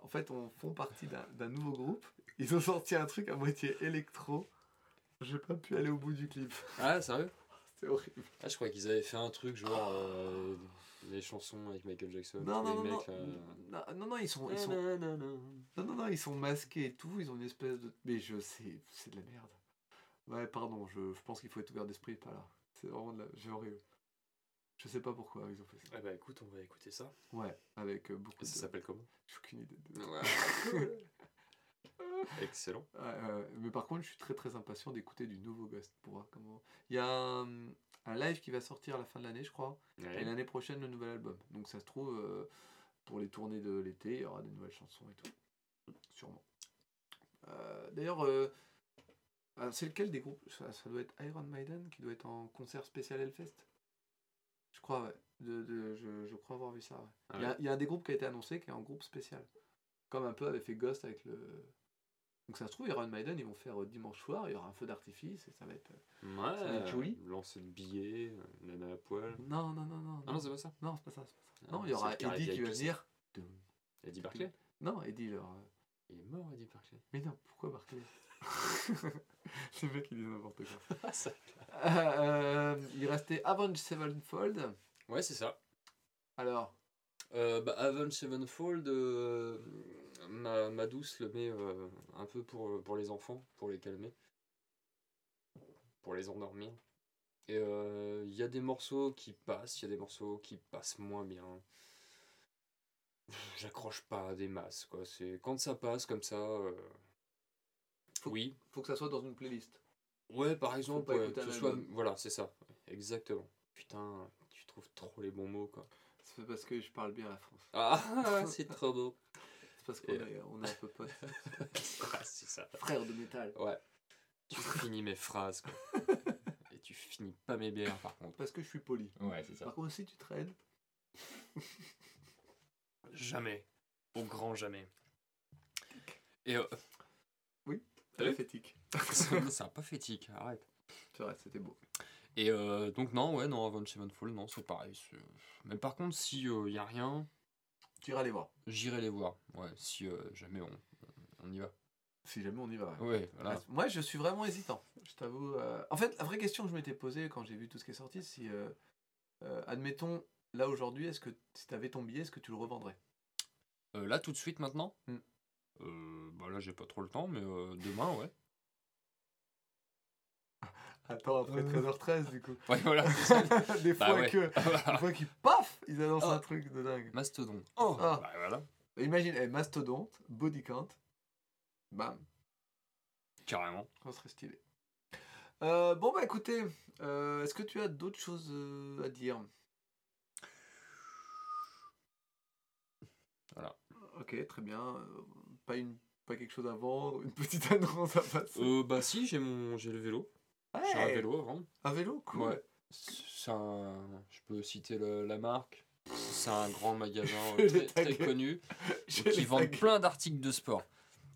En fait, on font partie d'un d'un nouveau groupe. Ils ont sorti un truc à moitié électro. J'ai pas pu aller au bout du clip. Ah, sérieux? C'est horrible. Ah, je croyais qu'ils avaient fait un truc genre euh, les chansons avec Michael Jackson. Non, non, les non, mecs, non. là. non, non, non, ils sont, ils sont, non, non, non, ils sont masqués et tout. Ils ont une espèce de. Mais je sais, c'est de la merde. Ouais, pardon, je, je pense qu'il faut être ouvert d'esprit, pas là. C'est vraiment de la. C'est horrible. Je sais pas pourquoi ils ont fait ça. Ah bah écoute, on va écouter ça. Ouais, avec euh, beaucoup Et ça de. s'appelle comment? J'ai aucune idée. de- Ouais. Excellent. Mais par contre, je suis très très impatient d'écouter du nouveau Ghost pour voir comment. Il y a un, un live qui va sortir à la fin de l'année, je crois, et l'année prochaine le nouvel album. Donc ça se trouve euh, pour les tournées de l'été, il y aura des nouvelles chansons et tout, sûrement. Euh, D'ailleurs, euh, ah, c'est lequel des groupes? Ça, ça doit être Iron Maiden qui doit être en concert spécial Hellfest? Je crois, ouais. De, de- je, je crois avoir vu ça. ouais. Ah Il y, y a un des groupes qui a été annoncé qui est en groupe spécial. Comme un peu avait fait Ghost avec le. Donc ça se trouve, Iron Maiden, ils vont faire euh, dimanche soir, il y aura un feu d'artifice et ça va être. euh, Ouais. Ça va être joli. Lancer de billets, euh, nana à poil. Non, non, non, non. Ah non, c'est pas ça. Non, c'est pas ça, c'est pas ça. Ah, Non, il y aura Eddie qui va venir. Eddie Barclay Non, Eddie, leur. Il est mort, Eddie Barclay. Mais non, pourquoi Barclay? Le mec qui dit n'importe quoi. Ah, ça. Euh, euh, il restait Avenged Sevenfold. Ouais, c'est ça. Alors, Euh, bah, Avenged Sevenfold, ma, ma douce le met euh, un peu pour, pour les enfants, pour les calmer, pour les endormir. Et euh, il y a des morceaux qui passent, il y a des morceaux qui passent moins bien. J'accroche pas à des masses, quoi. C'est quand ça passe comme ça. euh, Faut- Oui. faut que ça soit dans une playlist. Ouais, par exemple, ouais, que ce soit. Voilà, c'est ça. Exactement. Putain, tu trouves trop les bons mots, quoi. C'est parce que je parle bien la France. Ah, c'est trop beau. C'est parce qu'on est, on est un peu potes. Ah, c'est ça. Frères de métal. Ouais. Tu finis mes phrases, quoi. Et tu finis pas mes bières, par contre. Parce que je suis poli. Ouais, c'est Par contre, si tu traînes. Jamais. Au grand jamais. Et euh, C'est Oui. pathétique. c'est un pathétique, arrête. C'est vrai, c'était beau. Et euh, donc, non, ouais, non, Avenged Sevenfold, non, c'est pareil. c'est- Mais par contre, si il y a rien, Tu iras les voir. j'irai les voir. Ouais, si euh, jamais on, on y va. Si jamais on y va. ouais. Ouais, voilà. Ah, Moi, je suis vraiment hésitant. Je t'avoue. euh, En fait, la vraie question que je m'étais posée quand j'ai vu tout ce qui est sorti, c'est euh, admettons, là aujourd'hui, est-ce que si tu avais ton billet, est-ce que tu le revendrais? Euh, là, tout de suite, maintenant? Mm. Euh, Bah là, j'ai pas trop le temps, mais demain, ouais. Attends, après 13h13, du coup. Ouais, voilà. c'est ça. des Bah fois ouais. que, des fois qu'ils paf, ils annoncent Oh. un truc de dingue. Mastodon. Oh Ah. Bah voilà, Imagine, eh, mastodonte, body count, bam, carrément. ça serait stylé. Euh, bon bah écoutez, euh, est-ce que tu as d'autres choses euh, à dire? Voilà. Ok, très bien. Euh, pas une, pas quelque chose à vendre, une petite annonce à passer? Euh, bah si, j'ai mon, j'ai le vélo. J'ai un Ouais, vélo avant. Un vélo, cool. Ouais. C'est un, je peux citer le- la marque. C'est un grand magasin euh, Je très, connu Je qui vend plein d'articles de sport.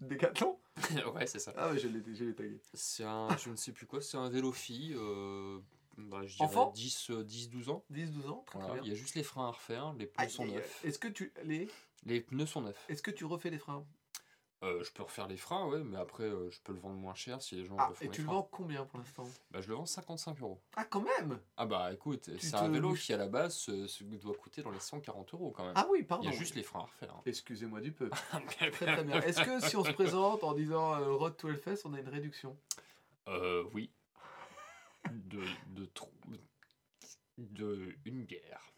Décathlon ouais, c'est ça. Ah ouais, je l'ai je tagué. C'est un, je ne sais plus quoi, c'est un vélo fille. Euh, bah, je dirais Enfant 10, euh, 10, 12 ans. 10-12 ans, très, Voilà. très Il bien. y a juste les freins à refaire, les pneus sont neufs. Est-ce que tu les Les pneus sont neufs. est-ce que tu refais les freins? Euh, je peux refaire les freins, ouais, mais après euh, je peux le vendre moins cher si les gens Ah, refont et les tu le vends combien pour l'instant? Bah, je le vends 55 euros. Ah, quand même Ah bah écoute, Tu c'est un vélo qui à la base se- se doit coûter dans les 140 euros quand même. Ah oui, Il pardon. y a juste les freins à refaire. hein. Excusez-moi du peu. Très très bien. Est-ce que si on se présente en disant euh, Road to Hellfest, on a une réduction? Euh, oui. De, de, de une bière.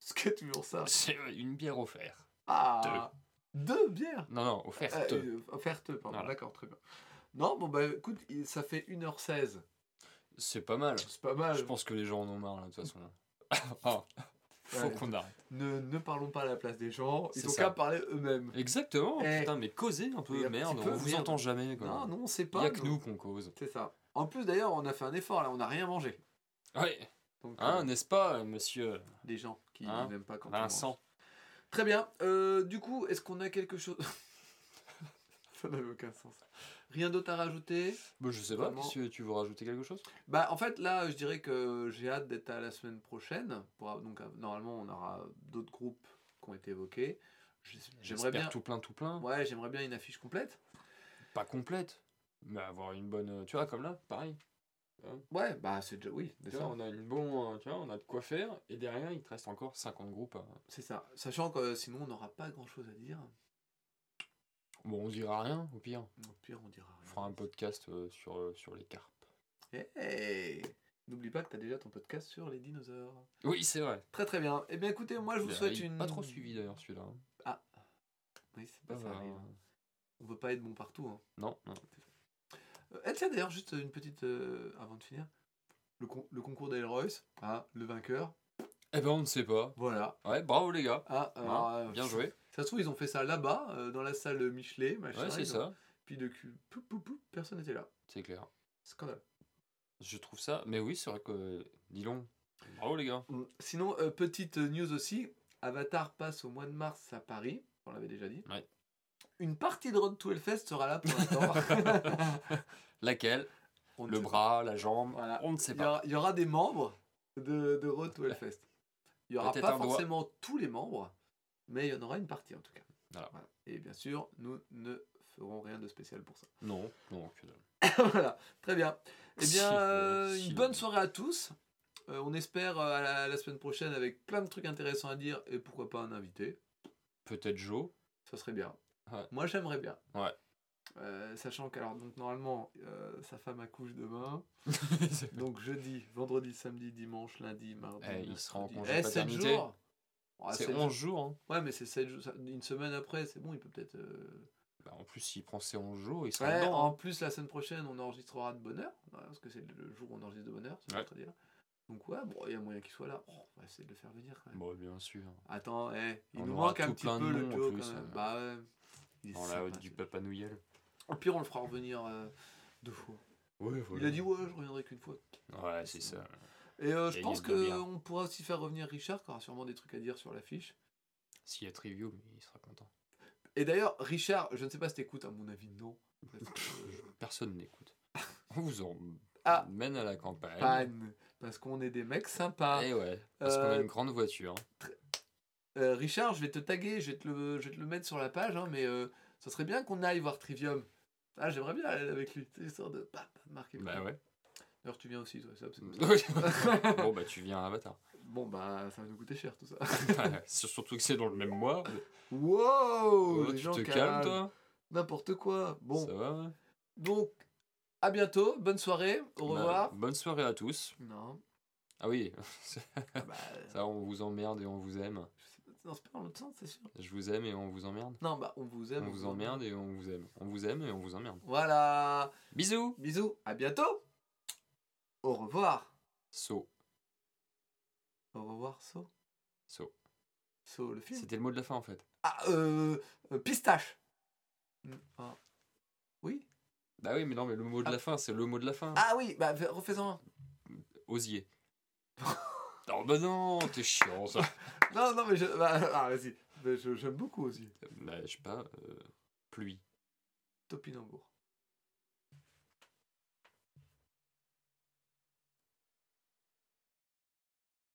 Ce qu'est toujours ça. C'est une bière offerte. Ah Deux bières Non, non, offerte. Euh, euh, Offerte, pardon. Voilà. D'accord, très bien. Non, bon bah écoute, ça fait 1h16. C'est pas mal. C'est pas mal. Je pense que les gens en ont marre là, de toute façon. Ah, faut Ouais. qu'on arrête. Ne, ne parlons pas à la place des gens. Ils C'est ont qu'à parler eux-mêmes. Exactement. Eh. Putain, mais causez un peu, merde. peu, on vous merde. entend jamais. Quoi. Non, non, on sait Il pas. y a que nous. qu'on cause. C'est ça. En plus, d'ailleurs, on a fait un effort là, on n'a rien mangé. Ouais. Donc, Hein, euh, n'est-ce pas, monsieur? Des gens qui Hein? n'aiment pas quand on mange. Vincent Très bien. Euh, du coup, est-ce qu'on a quelque chose? Ça n'avait aucun sens. Rien d'autre à rajouter? Bah, Je sais pas, si tu veux rajouter quelque chose? Bah, en fait, là, je dirais que j'ai hâte d'être à la semaine prochaine. Pour, donc, euh, normalement, on aura d'autres groupes qui ont été évoqués. J'aimerais bien. tout plein, tout plein. Ouais, j'aimerais bien une affiche complète. Pas complète, mais avoir une bonne. Tu vois, comme là, pareil. Ouais, bah, c'est déjà. Oui, Tu vois, on a une bonne, tu vois, on a de quoi faire, et derrière, il te reste encore 50 groupes. à- C'est ça. Sachant que euh, sinon, on n'aura pas grand chose à dire. Bon, on dira rien, au pire. Au pire, on dira On rien. fera un podcast euh, sur, euh, sur les carpes. Hey N'oublie pas que tu as déjà ton podcast sur les dinosaures. Oui, c'est vrai. Très très bien. Eh bien écoutez, moi je vous souhaite une. Pas trop suivi d'ailleurs celui-là. hein. Oui, c'est pas ça Euh, arrive. On peut pas être bon partout. Hein. Non, non. Eh, tiens d'ailleurs, juste une petite. euh, avant de finir. Le, con- le concours d'Elroyce, ah, le vainqueur. Eh ben, on ne sait pas. Voilà. Ouais, bravo les gars. Ah, alors, euh, Bien joué. Ça se trouve, ils ont fait ça là-bas, euh, dans la salle Michelet, machin. Ouais, c'est ils ont- ça. Puis de cul, pou, pou, pou, personne n'était là. C'est clair. Scandale. Je trouve ça. Mais oui, c'est vrai que. Dis donc. Bravo les gars. Mm. Sinon, euh, petite news aussi Avatar passe au mois de mars à Paris, on l'avait déjà dit. Ouais. Une partie de Road to Hellfest sera là pour l'instant. Laquelle? On Le bras, la jambe Voilà. On ne sait Il y, pas. aura, il y aura des membres de, de Road to Hellfest. Il n'y aura pas doigt. forcément tous les membres, mais il y en aura une partie en tout cas. Voilà. Et bien sûr, nous ne ferons rien de spécial pour ça. Non, non, que dalle. voilà, très bien. Eh bien, euh, euh, si. une bonne soirée à tous. Euh, on espère euh, à la, à la semaine prochaine avec plein de trucs intéressants à dire et pourquoi pas un invité. Peut-être Joe. Ça serait bien. Ouais. Moi, j'aimerais bien. Ouais. Euh, sachant qu'alors, donc normalement, euh, sa femme accouche demain. Donc jeudi, vendredi, samedi, dimanche, lundi, mardi. Eh, il sera en congé Eh, sept paternité. jours Ouais, c'est sept 11 jours. hein. Ouais, mais c'est sept jours. ça- Une semaine après, c'est bon, il peut peut-être. euh, Bah, en plus, s'il prend ses 11 jours, il sera Ouais, dedans. en hein. plus, la semaine prochaine, on enregistrera de bonne heure. ouais, parce que c'est le jour où on enregistre de bonne heure, mercredi là. Donc, ouais, bon, il y a moyen qu'il soit là. Oh, on va essayer de le faire venir quand même. Bon, bien sûr. Attends, eh, il On nous manque un petit peu le plus, quand même. Bah ouais. Dans la haute du Papa Noël. Au pire, on le fera revenir euh, deux fois. Ouais, Il a dit, ouais, je reviendrai qu'une fois. Ouais, c'est ça. Et euh, je pense qu'on pourra aussi faire revenir Richard, qui aura sûrement des trucs à dire sur l'affiche. S'il y a Trivium, il sera content. Et d'ailleurs, Richard, je ne sais pas si t'écoutes, à mon avis, non. Personne n'écoute. On vous en Ah. mène à la campagne. panne, parce qu'on est des mecs sympas. Et ouais, parce qu'on a Euh, une grande voiture. Euh, Richard, je vais te taguer, je vais te le, je vais te le mettre sur la page, hein, mais euh, ça serait bien qu'on aille voir Trivium. Ah, j'aimerais bien aller avec lui, c'est histoire de bah, marquer le Bah ouais. D'ailleurs, tu viens aussi, toi, ça, ça. bon, bah tu viens à Avatar. Bon, bah, ça va nous coûter cher tout ça. Surtout que c'est dans le même mois. wow Oh, tu te calmes. calmes, toi? N'importe quoi. Bon, Ça va ouais donc, à bientôt. Bonne soirée. Au Bah, revoir. bonne soirée à tous. Non. Ah oui, Ah bah, ça, on vous emmerde et on vous aime. Non, c'est pas dans l'autre sens, c'est sûr. Je vous aime et on vous emmerde. Non, bah, on vous aime. On vous emmerde et on vous aime. On vous aime et on vous emmerde. Voilà. Bisous Bisous. À bientôt. Au revoir. So. Au revoir, So. So. So, le film. C'était le mot de la fin en fait. Ah, euh, euh, pistache. Mm, ah. Oui. Bah oui, mais non, mais le mot de Ah. la fin, c'est le mot de la fin. Ah oui, bah fais- refais-en un. Osier. non, bah non, t'es chiant ça. Non, non, mais je. Bah, ah, vas-y. Mais je- J'aime beaucoup aussi. bah, je sais pas, euh, pluie. Topinambour.